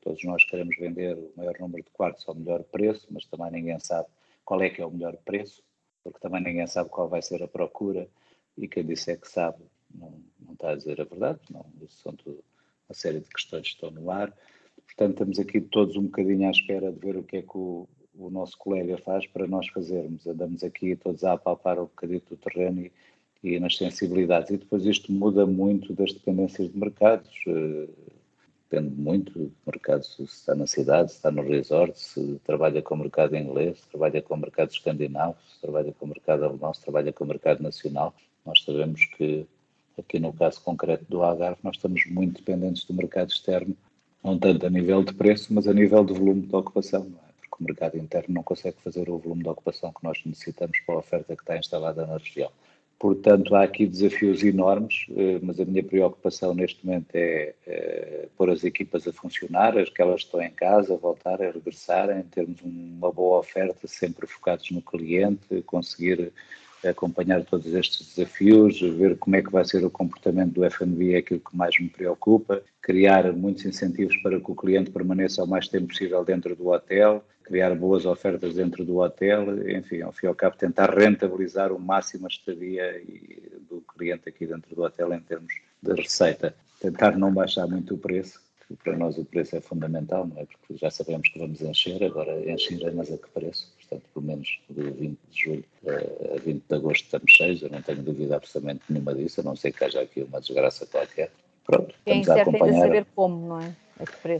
Todos nós queremos vender o maior número de quartos ao melhor preço, mas também ninguém sabe qual é que é o melhor preço, porque também ninguém sabe qual vai ser a procura. E quem disse é que sabe, não, não está a dizer a verdade. Não, isso são tudo uma série de questões que estão no ar. Portanto, estamos aqui todos um bocadinho à espera de ver o que é que o, o nosso colega faz para nós fazermos. Andamos aqui todos a apalpar um bocadinho do terreno e, e nas sensibilidades. E depois isto muda muito das dependências de mercados. Eh, depende muito do mercado, se está na cidade, se está no resort, se trabalha com o mercado inglês, se trabalha com o mercado escandinavo, se trabalha com o mercado alemão, se trabalha com o mercado nacional. Nós sabemos que, aqui no caso concreto do Algarve, nós estamos muito dependentes do mercado externo, não tanto a nível de preço, mas a nível de volume de ocupação. É? o mercado interno não consegue fazer o volume de ocupação que nós necessitamos para a oferta que está instalada na região. Portanto, há aqui desafios enormes, eh, mas a minha preocupação neste momento é, é pôr as equipas a funcionar, as que elas estão em casa, voltar a regressarem, termos uma boa oferta, sempre focados no cliente, conseguir acompanhar todos estes desafios, ver como é que vai ser o comportamento do FNB é aquilo que mais me preocupa, criar muitos incentivos para que o cliente permaneça o mais tempo possível dentro do hotel, criar boas ofertas dentro do hotel, enfim, ao fim e ao cabo tentar rentabilizar o máximo a estadia do cliente aqui dentro do hotel em termos de receita. Tentar não baixar muito o preço, para nós o preço é fundamental, não é? Porque já sabemos que vamos encher, agora encher é mas a que preço? Portanto, pelo menos de 20 de julho a 20 de agosto estamos cheios, eu não tenho dúvida absolutamente nenhuma disso, a não ser que haja aqui uma desgraça qualquer. Pronto, é incerto ainda saber como, não é?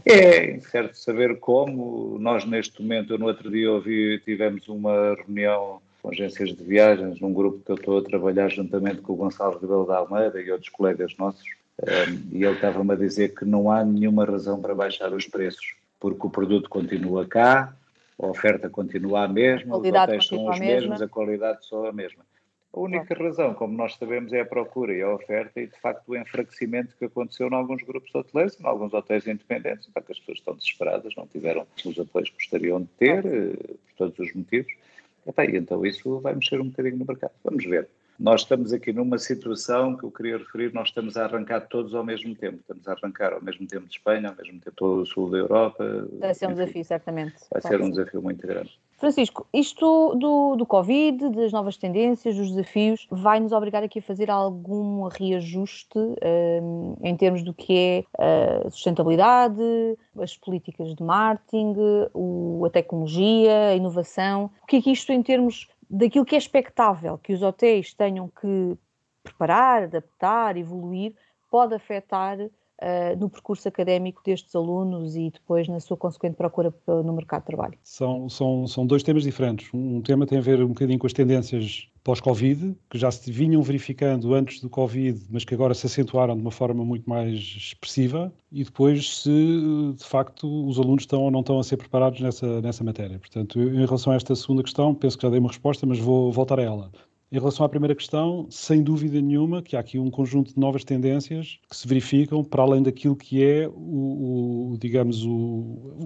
É incerto saber como. Nós, neste momento, eu no outro dia ouvi, tivemos uma reunião com agências de viagens, num grupo que eu estou a trabalhar juntamente com o Gonçalo Rebelo da Almeida e outros colegas nossos, e ele estava-me a dizer que não há nenhuma razão para baixar os preços, porque o produto continua cá, a oferta continua a mesma, os hotéis são os mesmos, a qualidade só a mesma. A única razão, como nós sabemos, é a procura e a oferta e, de facto, o enfraquecimento que aconteceu em alguns grupos hoteleiros, em alguns hotéis independentes, porque as pessoas estão desesperadas, não tiveram os apoios que gostariam de ter, eh, por todos os motivos. E, então isso vai mexer um bocadinho no mercado. Vamos ver. Nós estamos aqui numa situação que eu queria referir, nós estamos a arrancar todos ao mesmo tempo. Estamos a arrancar ao mesmo tempo de Espanha, ao mesmo tempo todo o sul da Europa. Vai ser um enfim, desafio, certamente. Vai ser um desafio muito grande. Francisco, isto do, do Covid, das novas tendências, dos desafios, vai nos obrigar aqui a fazer algum reajuste um, em termos do que é a sustentabilidade, as políticas de marketing, o, a tecnologia, a inovação. O que é que isto em termos daquilo que é expectável que os hotéis tenham que preparar, adaptar, evoluir, pode afetar uh, no percurso académico destes alunos e depois na sua consequente procura no mercado de trabalho? São, são, são dois temas diferentes. Um tema tem a ver um bocadinho com as tendências pós-Covid, que já se vinham verificando antes do Covid, mas que agora se acentuaram de uma forma muito mais expressiva, e depois se de facto os alunos estão ou não estão a ser preparados nessa, nessa matéria. Portanto, em relação a esta segunda questão, penso que já dei uma resposta, mas vou voltar a ela. Em relação à primeira questão, sem dúvida nenhuma que há aqui um conjunto de novas tendências que se verificam para além daquilo que é o, o digamos, o,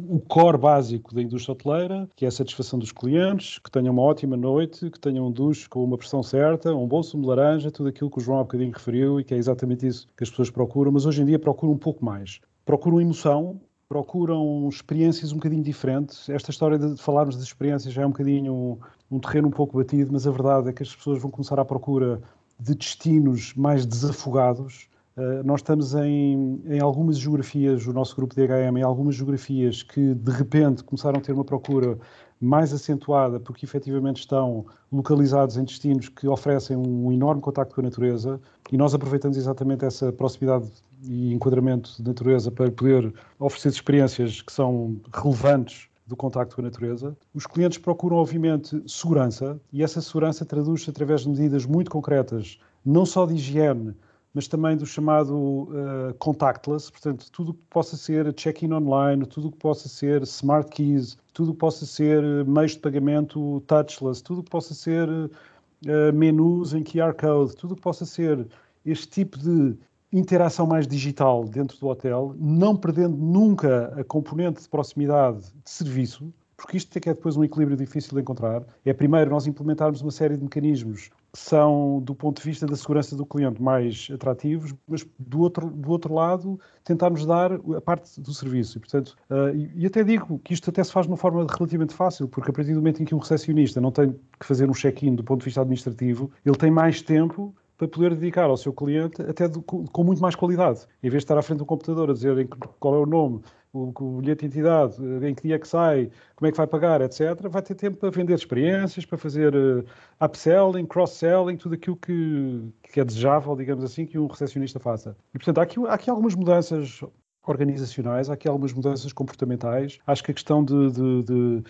o core básico da indústria hoteleira, que é a satisfação dos clientes, que tenham uma ótima noite, que tenham um duche com uma pressão certa, um bom sumo de laranja, tudo aquilo que o João há bocadinho referiu e que é exatamente isso que as pessoas procuram, mas hoje em dia procuram um pouco mais. Procuram emoção, procuram experiências um bocadinho diferentes. Esta história de falarmos de experiências já é um bocadinho um terreno um pouco batido, mas a verdade é que as pessoas vão começar à procura de destinos mais desafogados. Uh, nós estamos em, em algumas geografias, o nosso grupo de HM, em algumas geografias que de repente começaram a ter uma procura mais acentuada, porque efetivamente estão localizados em destinos que oferecem um enorme contacto com a natureza e nós aproveitamos exatamente essa proximidade e enquadramento de natureza para poder oferecer experiências que são relevantes do contacto com a natureza. Os clientes procuram, obviamente, segurança e essa segurança traduz-se através de medidas muito concretas, não só de higiene, mas também do chamado uh, contactless, portanto, tudo que possa ser check-in online, tudo que possa ser smart keys, tudo que possa ser meios de pagamento touchless, tudo que possa ser uh, menus em QR code, tudo que possa ser este tipo de interação mais digital dentro do hotel, não perdendo nunca a componente de proximidade de serviço, porque isto é que é depois um equilíbrio difícil de encontrar. É primeiro nós implementarmos uma série de mecanismos são, do ponto de vista da segurança do cliente, mais atrativos, mas do outro, do outro lado tentarmos dar a parte do serviço. E, portanto, uh, e, até digo que isto até se faz de uma forma relativamente fácil, porque a partir do momento em que um recepcionista não tem que fazer um check-in do ponto de vista administrativo, ele tem mais tempo para poder dedicar ao seu cliente até de, com muito mais qualidade. Em vez de estar à frente do computador a dizer qual é o nome, o, o bilhete de identidade, em que dia é que sai, como é que vai pagar, etc., vai ter tempo para vender experiências, para fazer uh, upselling, cross-selling, tudo aquilo que, que é desejável, digamos assim, que um recepcionista faça. E, portanto, há aqui, há aqui algumas mudanças organizacionais, há aqui algumas mudanças comportamentais. Acho que a questão de, de, de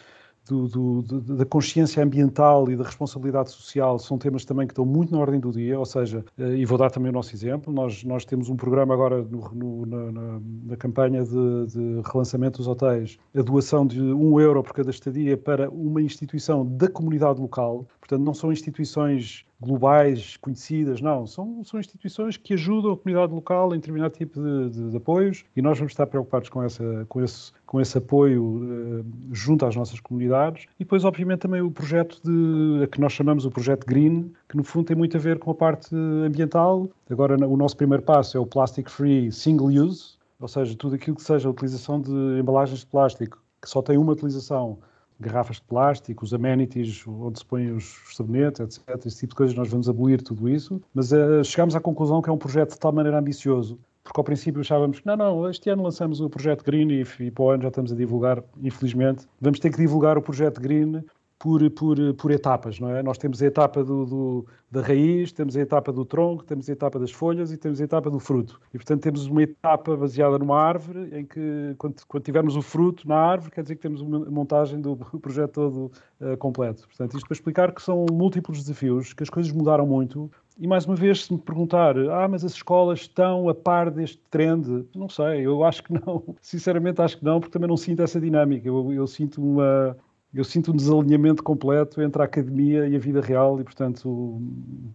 do, do, da consciência ambiental e da responsabilidade social são temas também que estão muito na ordem do dia, ou seja, eh, e vou dar também o nosso exemplo, nós, nós temos um programa agora no, no, na, na, campanha de, de, relançamento dos hotéis, a doação de um euro por cada estadia para uma instituição da comunidade local, portanto não são instituições globais, conhecidas, não. São, são instituições que ajudam a comunidade local em determinado tipo de, de, de apoios e nós vamos estar preocupados com, essa, com, esse, com esse apoio uh, junto às nossas comunidades. E depois, obviamente, também o projeto de, que nós chamamos o projeto Green, que no fundo tem muito a ver com a parte ambiental. Agora, o nosso primeiro passo é o Plastic Free Single Use, ou seja, tudo aquilo que seja a utilização de embalagens de plástico que só tem uma utilização garrafas de plástico, os amenities, onde se põem os sabonetes, etc. Esse tipo de coisas, nós vamos abolir tudo isso. Mas uh, chegamos à conclusão que é um projeto de tal maneira ambicioso, porque ao princípio achávamos que não, não, este ano lançamos o projeto Green e, e para o ano já estamos a divulgar, infelizmente. Vamos ter que divulgar o projeto Green por, por, por etapas, não é? Nós temos a etapa do, do, da raiz, temos a etapa do tronco, temos a etapa das folhas e temos a etapa do fruto. E, portanto, temos uma etapa baseada numa árvore em que, quando, quando tivermos o fruto na árvore, quer dizer que temos uma montagem do projeto todo uh, completo. Portanto, isto para explicar que são múltiplos desafios, que as coisas mudaram muito. E, mais uma vez, se me perguntar, ah, mas as escolas estão a par deste trend? Não sei, eu acho que não. Sinceramente, acho que não, porque também não sinto essa dinâmica. Eu, eu sinto uma eu sinto um desalinhamento completo entre a academia e a vida real e, portanto,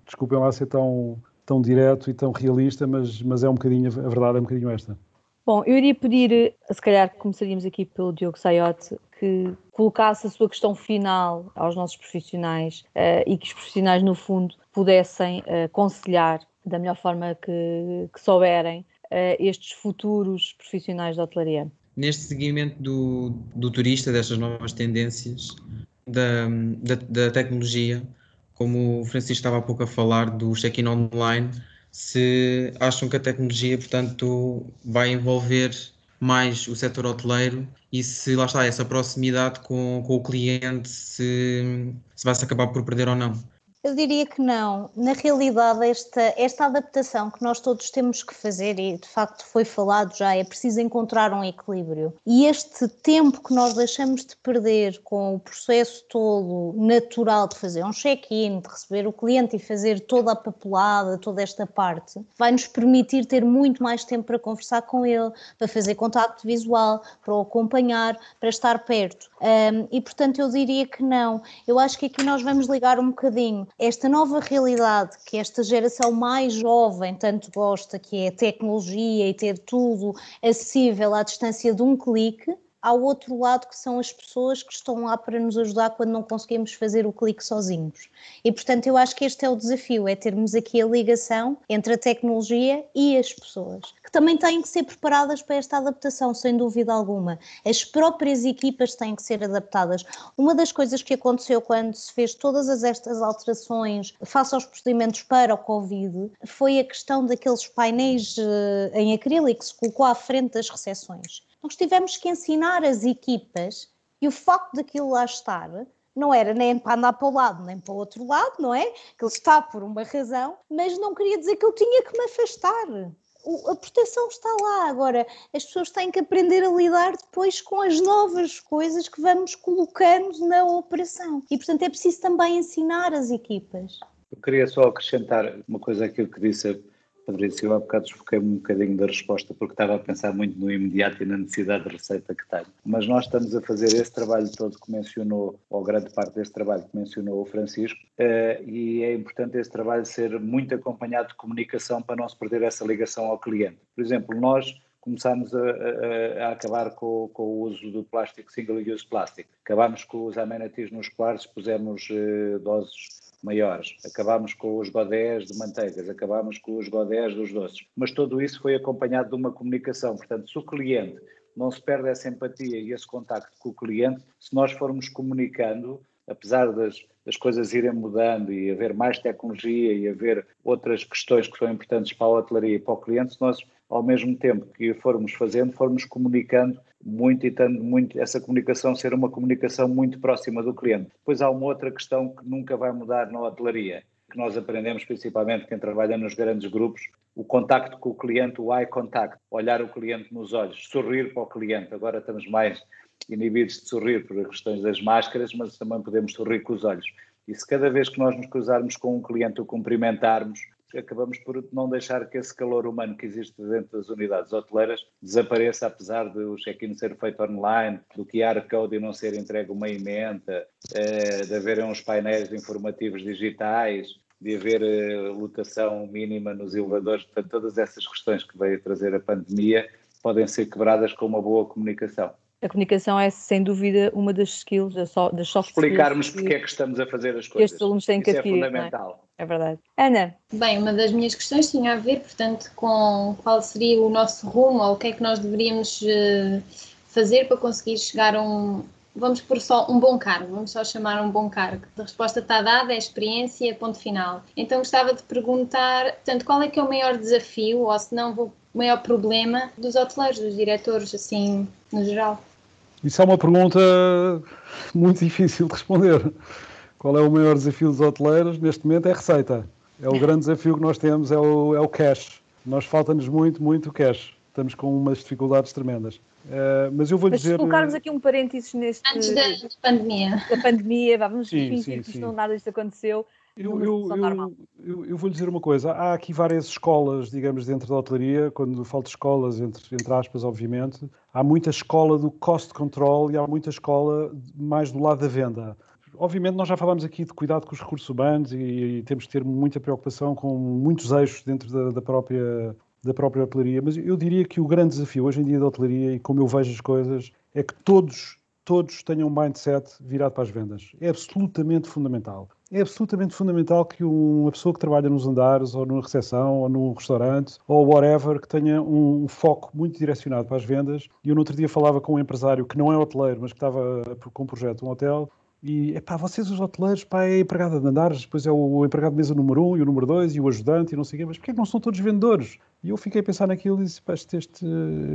desculpem lá ser tão, tão direto e tão realista, mas, mas é um bocadinho, a verdade é um bocadinho esta. Bom, eu iria pedir, se calhar começaríamos aqui pelo Diogo Saiote, que colocasse a sua questão final aos nossos profissionais uh, e que os profissionais, no fundo, pudessem uh, aconselhar da melhor forma que, que souberem uh, estes futuros profissionais da hotelaria neste seguimento do, do turista, destas novas tendências, da, da, da, tecnologia, como o Francisco estava há pouco a falar do check-in online, se acham que a tecnologia, portanto, vai envolver mais o setor hoteleiro e se lá está essa proximidade com, com o cliente, se, se vai se acabar por perder ou não. Eu diria que não. Na realidade, esta, esta adaptação que nós todos temos que fazer, e de facto foi falado já, é preciso encontrar um equilíbrio. E este tempo que nós deixamos de perder com o processo todo natural de fazer um check-in, de receber o cliente e fazer toda a papelada, toda esta parte, vai nos permitir ter muito mais tempo para conversar com ele, para fazer contacto visual, para o acompanhar, para estar perto. Um, e portanto, eu diria que não. Eu acho que aqui nós vamos ligar um bocadinho esta nova realidade que esta geração mais jovem tanto gosta, que é a tecnologia e ter tudo acessível à distância de um clique, ao outro lado que são as pessoas que estão lá para nos ajudar quando não conseguimos fazer o clique sozinhos. E portanto eu acho que este é o desafio, é termos aqui a ligação entre a tecnologia e as pessoas, que também têm que ser preparadas para esta adaptação, sem dúvida alguma. As próprias equipas têm que ser adaptadas. Uma das coisas que aconteceu quando se fez todas estas alterações face aos procedimentos para o Covid foi a questão daqueles painéis eh, em acrílico que se colocou à frente das recepções nós tivemos que ensinar as equipas E o facto daquilo lá estar não era nem para andar para o lado nem para o outro lado, não é? Que ele está por uma razão, mas não queria dizer que eu tinha que me afastar. O, a proteção está lá. Agora, as pessoas têm que aprender a lidar depois com as novas coisas que vamos colocando na operação. E, portanto, é preciso também ensinar as equipas. Eu queria só acrescentar uma coisa àquilo que disse Patrícia, eu há bocado desfoquei-me um bocadinho da resposta porque estava a pensar muito no imediato e na necessidade de receita que tenho. Mas nós estamos a fazer esse trabalho todo que mencionou, ou grande parte desse trabalho que mencionou o Francisco, uh, e é importante esse trabalho ser muito acompanhado de comunicação para não se perder essa ligação ao cliente. Por exemplo, nós começámos a, a, a acabar com, com, o uso do plástico, single-use plástico. Acabámos com os amenities nos quartos, pusemos uh, doses maiores, acabámos com os godés de manteigas, acabámos com os godés dos doces, mas tudo isso foi acompanhado de uma comunicação, portanto, se o cliente não se perde essa empatia e esse contacto com o cliente, se nós formos comunicando, apesar das, das coisas irem mudando e haver mais tecnologia e haver outras questões que são importantes para a hotelaria e para o cliente, nós, ao mesmo tempo que formos fazendo, formos comunicando muito e tendo muito essa comunicação ser uma comunicação muito próxima do cliente. Depois há uma outra questão que nunca vai mudar na hotelaria, que nós aprendemos principalmente quem trabalha nos grandes grupos, o contacto com o cliente, o eye contact, olhar o cliente nos olhos, sorrir para o cliente. Agora estamos mais inibidos de sorrir por questões das máscaras, mas também podemos sorrir com os olhos. E se cada vez que nós nos cruzarmos com um cliente o cumprimentarmos, acabamos por não deixar que esse calor humano que existe dentro das unidades hoteleiras desapareça, apesar de o check-in ser feito online, do QR Code não ser entregue uma emenda, eh, de haverem uns painéis informativos digitais, de haver eh, lotação mínima nos elevadores. Portanto, todas essas questões que veio trazer a pandemia podem ser quebradas com uma boa comunicação a comunicação é sem dúvida uma das skills, das soft skills. Explicarmos porque é que estamos a fazer as coisas. Estes alunos têm que Isso adquirir. É fundamental. É? é? verdade. Ana. Bem, uma das minhas questões tinha a ver, portanto, com qual seria o nosso rumo ou o que é que nós deveríamos eh, fazer para conseguir chegar a um. Vamos por só um bom cargo, vamos só chamar um bom cargo. A resposta está dada, é experiência, ponto final. Então gostava de perguntar, portanto, qual é que é o maior desafio, ou se não o maior problema dos hoteleiros, dos diretores, assim, no geral? Isso é uma pergunta muito difícil de responder. Qual é o maior desafio dos hoteleiros? Neste momento é receita. É o grande desafio que nós temos, é o, é o cash. Nós falta-nos muito, muito cash. Estamos com umas dificuldades tremendas. Uh, mas eu vou mas dizer. Se colocarmos aqui um parênteses neste. Antes da pandemia. Da pandemia, vamos fingir que isto não nada disto aconteceu. Eu, eu, eu, eu, vou lhe dizer uma coisa. Há aqui várias escolas, digamos, dentro da hotelaria. Quando falo de escolas, entre, entre aspas, obviamente, há muita escola do cost control e há muita escola mais do lado da venda. Obviamente, nós já falámos aqui de cuidado com os recursos humanos e, e temos que ter muita preocupação com muitos eixos dentro da, da própria da própria hotelaria, mas eu diria que o grande desafio hoje em dia da hotelaria e como eu vejo as coisas é que todos todos tenham um mindset virado para as vendas. É absolutamente fundamental é absolutamente fundamental que uma pessoa que trabalha nos andares, ou numa recepção, ou num restaurante, ou whatever, que tenha um, foco muito direcionado para as vendas. E eu no outro dia falava com um empresário que não é hoteleiro, mas que estava com um projeto, um hotel, e, epá, vocês os hoteleiros, pá, é a empregada de andares, depois é o, empregado de mesa número um, e o número dois, e o ajudante, e não sei o quê, mas porquê é não são todos vendedores? E eu fiquei a pensar naquilo e disse, pá, este, este,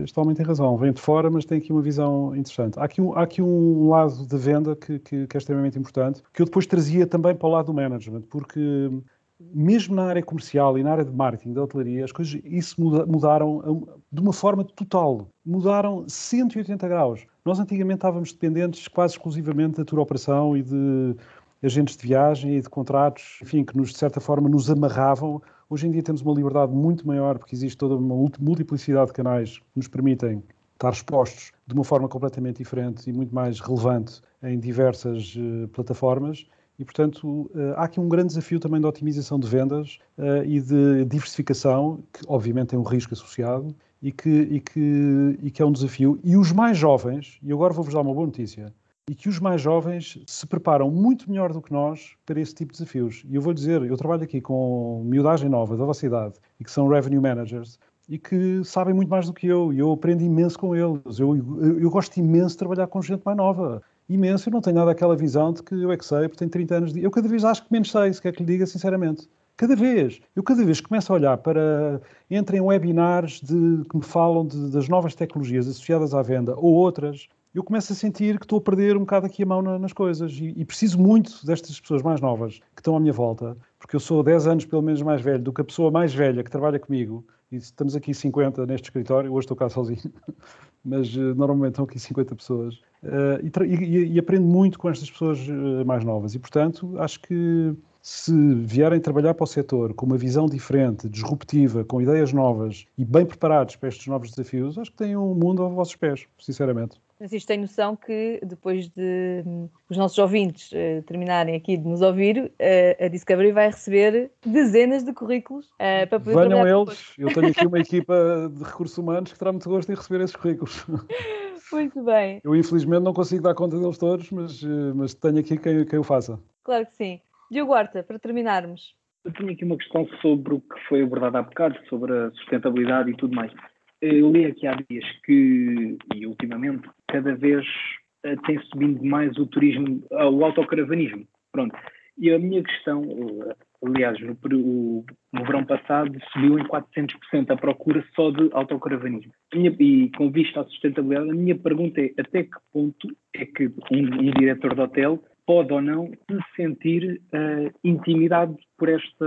este homem tem razão, vem de fora, mas tem aqui uma visão interessante. Há aqui um, há aqui um lado de venda que, que, que é extremamente importante, que eu depois trazia também para o lado do management, porque mesmo na área comercial e na área de marketing da hotelaria, as coisas isso mudaram de uma forma total. Mudaram 180 graus. Nós antigamente estávamos dependentes quase exclusivamente da tour operação e de agentes de viagem e de contratos, enfim, que nos, de certa forma nos amarravam. Hoje em dia temos uma liberdade muito maior porque existe toda uma multiplicidade de canais que nos permitem estar expostos de uma forma completamente diferente e muito mais relevante em diversas uh, plataformas e, portanto, uh, há aqui um grande desafio também de otimização de vendas uh, e de diversificação, que obviamente tem um risco associado e que, e, que, e que é um desafio. E os mais jovens, e agora vou-vos dar uma boa notícia, e que os mais jovens se preparam muito melhor do que nós para esse tipo de desafios. E eu vou dizer, eu trabalho aqui com miudagem nova da vossa idade e que são revenue managers e que sabem muito mais do que eu e eu aprendo imenso com eles. Eu, eu, eu gosto imenso de trabalhar com gente mais nova imenso. Eu não tenho nada aquela visão de que eu é que sei, porque tenho 30 anos de. Eu cada vez acho que menos sei, se quer que lhe diga sinceramente. Cada vez. Eu cada vez começo a olhar para. Entrem webinars de, que me falam de, das novas tecnologias associadas à venda ou outras. Eu começo a sentir que estou a perder um bocado aqui a mão na, nas coisas e, e, preciso muito destas pessoas mais novas que estão à minha volta, porque eu sou 10 anos pelo menos mais velho do que a pessoa mais velha que trabalha comigo e estamos aqui 50 neste escritório, hoje estou cá sozinho, mas uh, normalmente estão aqui 50 pessoas. Uh, e, e, e, aprendo muito com estas pessoas uh, mais novas. E, portanto, acho que se vierem trabalhar para o setor com uma visão diferente, disruptiva, com ideias novas e bem preparados para estes novos desafios, acho que têm um mundo aos vossos pés, sinceramente. Francisco tem noção que depois de um, os nossos ouvintes uh, terminarem aqui de nos ouvir, uh, a Discovery vai receber dezenas de currículos uh, para poder Venham eles, eu tenho aqui uma equipa de recursos humanos que terá muito gosto em receber esses currículos. Muito bem. Eu infelizmente não consigo dar conta deles todos, mas, mas tenho aqui quem, quem o faça. Claro que sim. Diogo Horta, para terminarmos. Eu tenho aqui uma questão sobre o que foi abordado há bocado, sobre a sustentabilidade e tudo mais. Eu li aqui há dias que, e ultimamente, cada vez uh, tem subindo mais o turismo, uh, o autocaravanismo. Pronto. E a minha questão, uh, aliás, no, o, no, verão passado subiu em 400% a procura só de autocaravanismo. Minha, e com vista à sustentabilidade, a minha pergunta é até que ponto é que um, um diretor de hotel pode ou não se sentir uh, intimidado por esta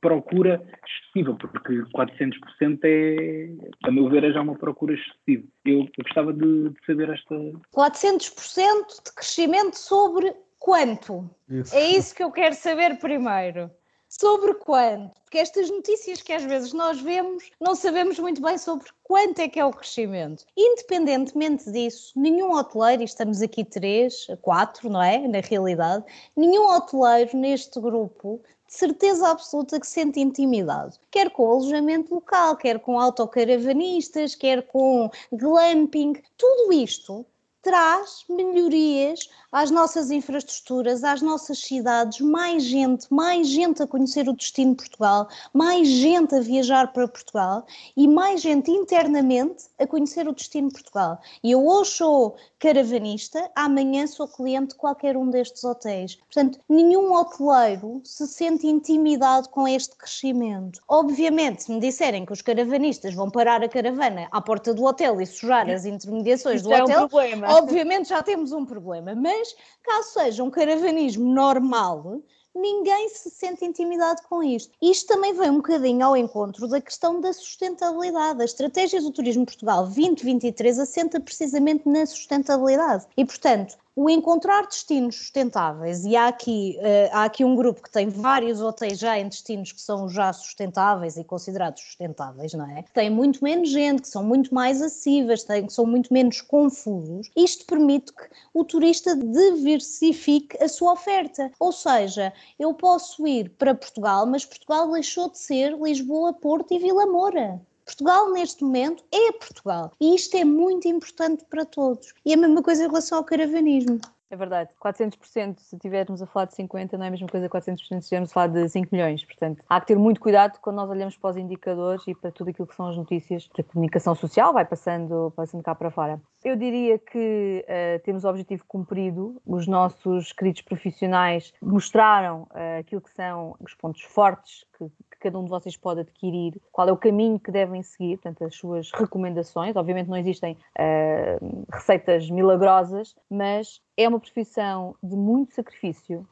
procura excessiva, porque 400% é, a meu ver, é já uma procura excessiva. Eu, eu gostava de, de, saber esta. 400% de crescimento sobre quanto? Isso. É isso que eu quero saber primeiro. Sobre quanto? Porque estas notícias que às vezes nós vemos, não sabemos muito bem sobre quanto é que é o crescimento. Independentemente disso, nenhum hoteleiro, e estamos aqui três, quatro, não é? Na realidade, nenhum hoteleiro neste grupo de certeza absoluta que sente intimidade, quer com alojamento local, quer com autocaravanistas, quer com glamping, tudo isto traz melhorias às nossas infraestruturas, às nossas cidades, mais gente, mais gente a conhecer o destino de Portugal, mais gente a viajar para Portugal e mais gente internamente a conhecer o destino de Portugal. E eu hoje sou caravanista, amanhã sou cliente de qualquer um destes hotéis. Portanto, nenhum hoteleiro se sente intimidado com este crescimento. Obviamente, se me disserem que os caravanistas vão parar a caravana à porta do hotel e sujar as intermediações do é hotel, um obviamente já temos um problema. Mas caso seja um caravanismo normal, ninguém se sente intimidado com isto. Isto também vem um bocadinho ao encontro da questão da sustentabilidade. A estratégia do Turismo Portugal 2023 assenta precisamente na sustentabilidade. E, portanto, o encontrar destinos sustentáveis, e há aqui, uh, há aqui um grupo que tem vários hotéis já em destinos que são já sustentáveis e considerados sustentáveis, não é? Tem muito menos gente, que são muito mais acessíveis, têm, que são muito menos confusos. Isto permite que o turista diversifique a sua oferta. Ou seja, eu posso ir para Portugal, mas Portugal deixou de ser Lisboa, Porto e Vila Moura. Portugal, neste momento, é Portugal. E isto é muito importante para todos. E a mesma coisa em relação ao caravanismo. É verdade. 400%, se estivermos a falar de 50, não é a mesma coisa que 400% se estivermos a falar de 5 milhões. Portanto, há que ter muito cuidado quando nós olhamos para os indicadores e para tudo aquilo que são as notícias da comunicação social, vai passando, passando cá para fora. Eu diria que uh, temos o objetivo cumprido. Os nossos queridos profissionais mostraram uh, aquilo que são os pontos fortes que, cada um de vocês pode adquirir, qual é o caminho que devem seguir, portanto, as suas recomendações. Obviamente não existem uh, receitas milagrosas, mas é uma profissão de muito sacrifício,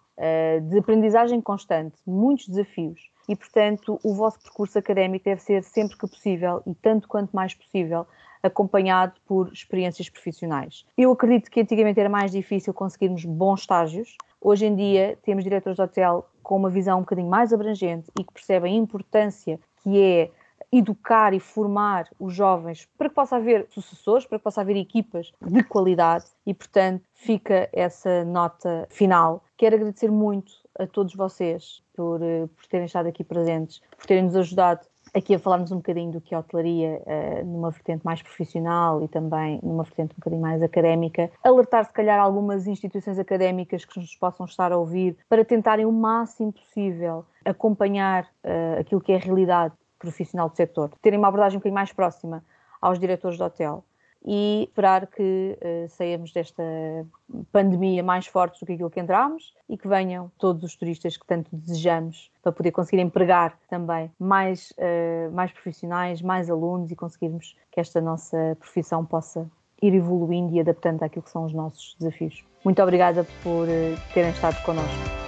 de aprendizagem constante, muitos desafios. E, portanto, o vosso percurso académico deve ser sempre que possível e tanto quanto mais possível acompanhado por experiências profissionais. Eu acredito que antigamente era mais difícil conseguirmos bons estágios. Hoje em dia temos diretores de hotel com uma visão um bocadinho mais abrangente e que percebem a importância que é educar e formar os jovens para que possa haver sucessores, para que possa haver equipas de qualidade e, portanto, fica essa nota final. Quero agradecer muito a todos vocês por, eh, por terem estado aqui presentes, por terem nos ajudado aqui a falarmos um bocadinho do que a hotelaria uh, numa vertente mais profissional e também numa vertente um bocadinho mais académica, alertar se calhar algumas instituições académicas que nos possam estar a ouvir para tentarem o máximo possível acompanhar uh, aquilo que é a realidade profissional do setor, terem uma abordagem um bocadinho mais próxima aos diretores de hotel e esperar que uh, saímos desta pandemia mais fortes do que aquilo que entramos e que venham todos os turistas que tanto desejamos para poder conseguir empregar também mais, uh, mais profissionais, mais alunos e conseguirmos que esta nossa profissão possa ir evoluindo e adaptando àquilo que são os nossos desafios. Muito obrigada por uh, terem estado connosco.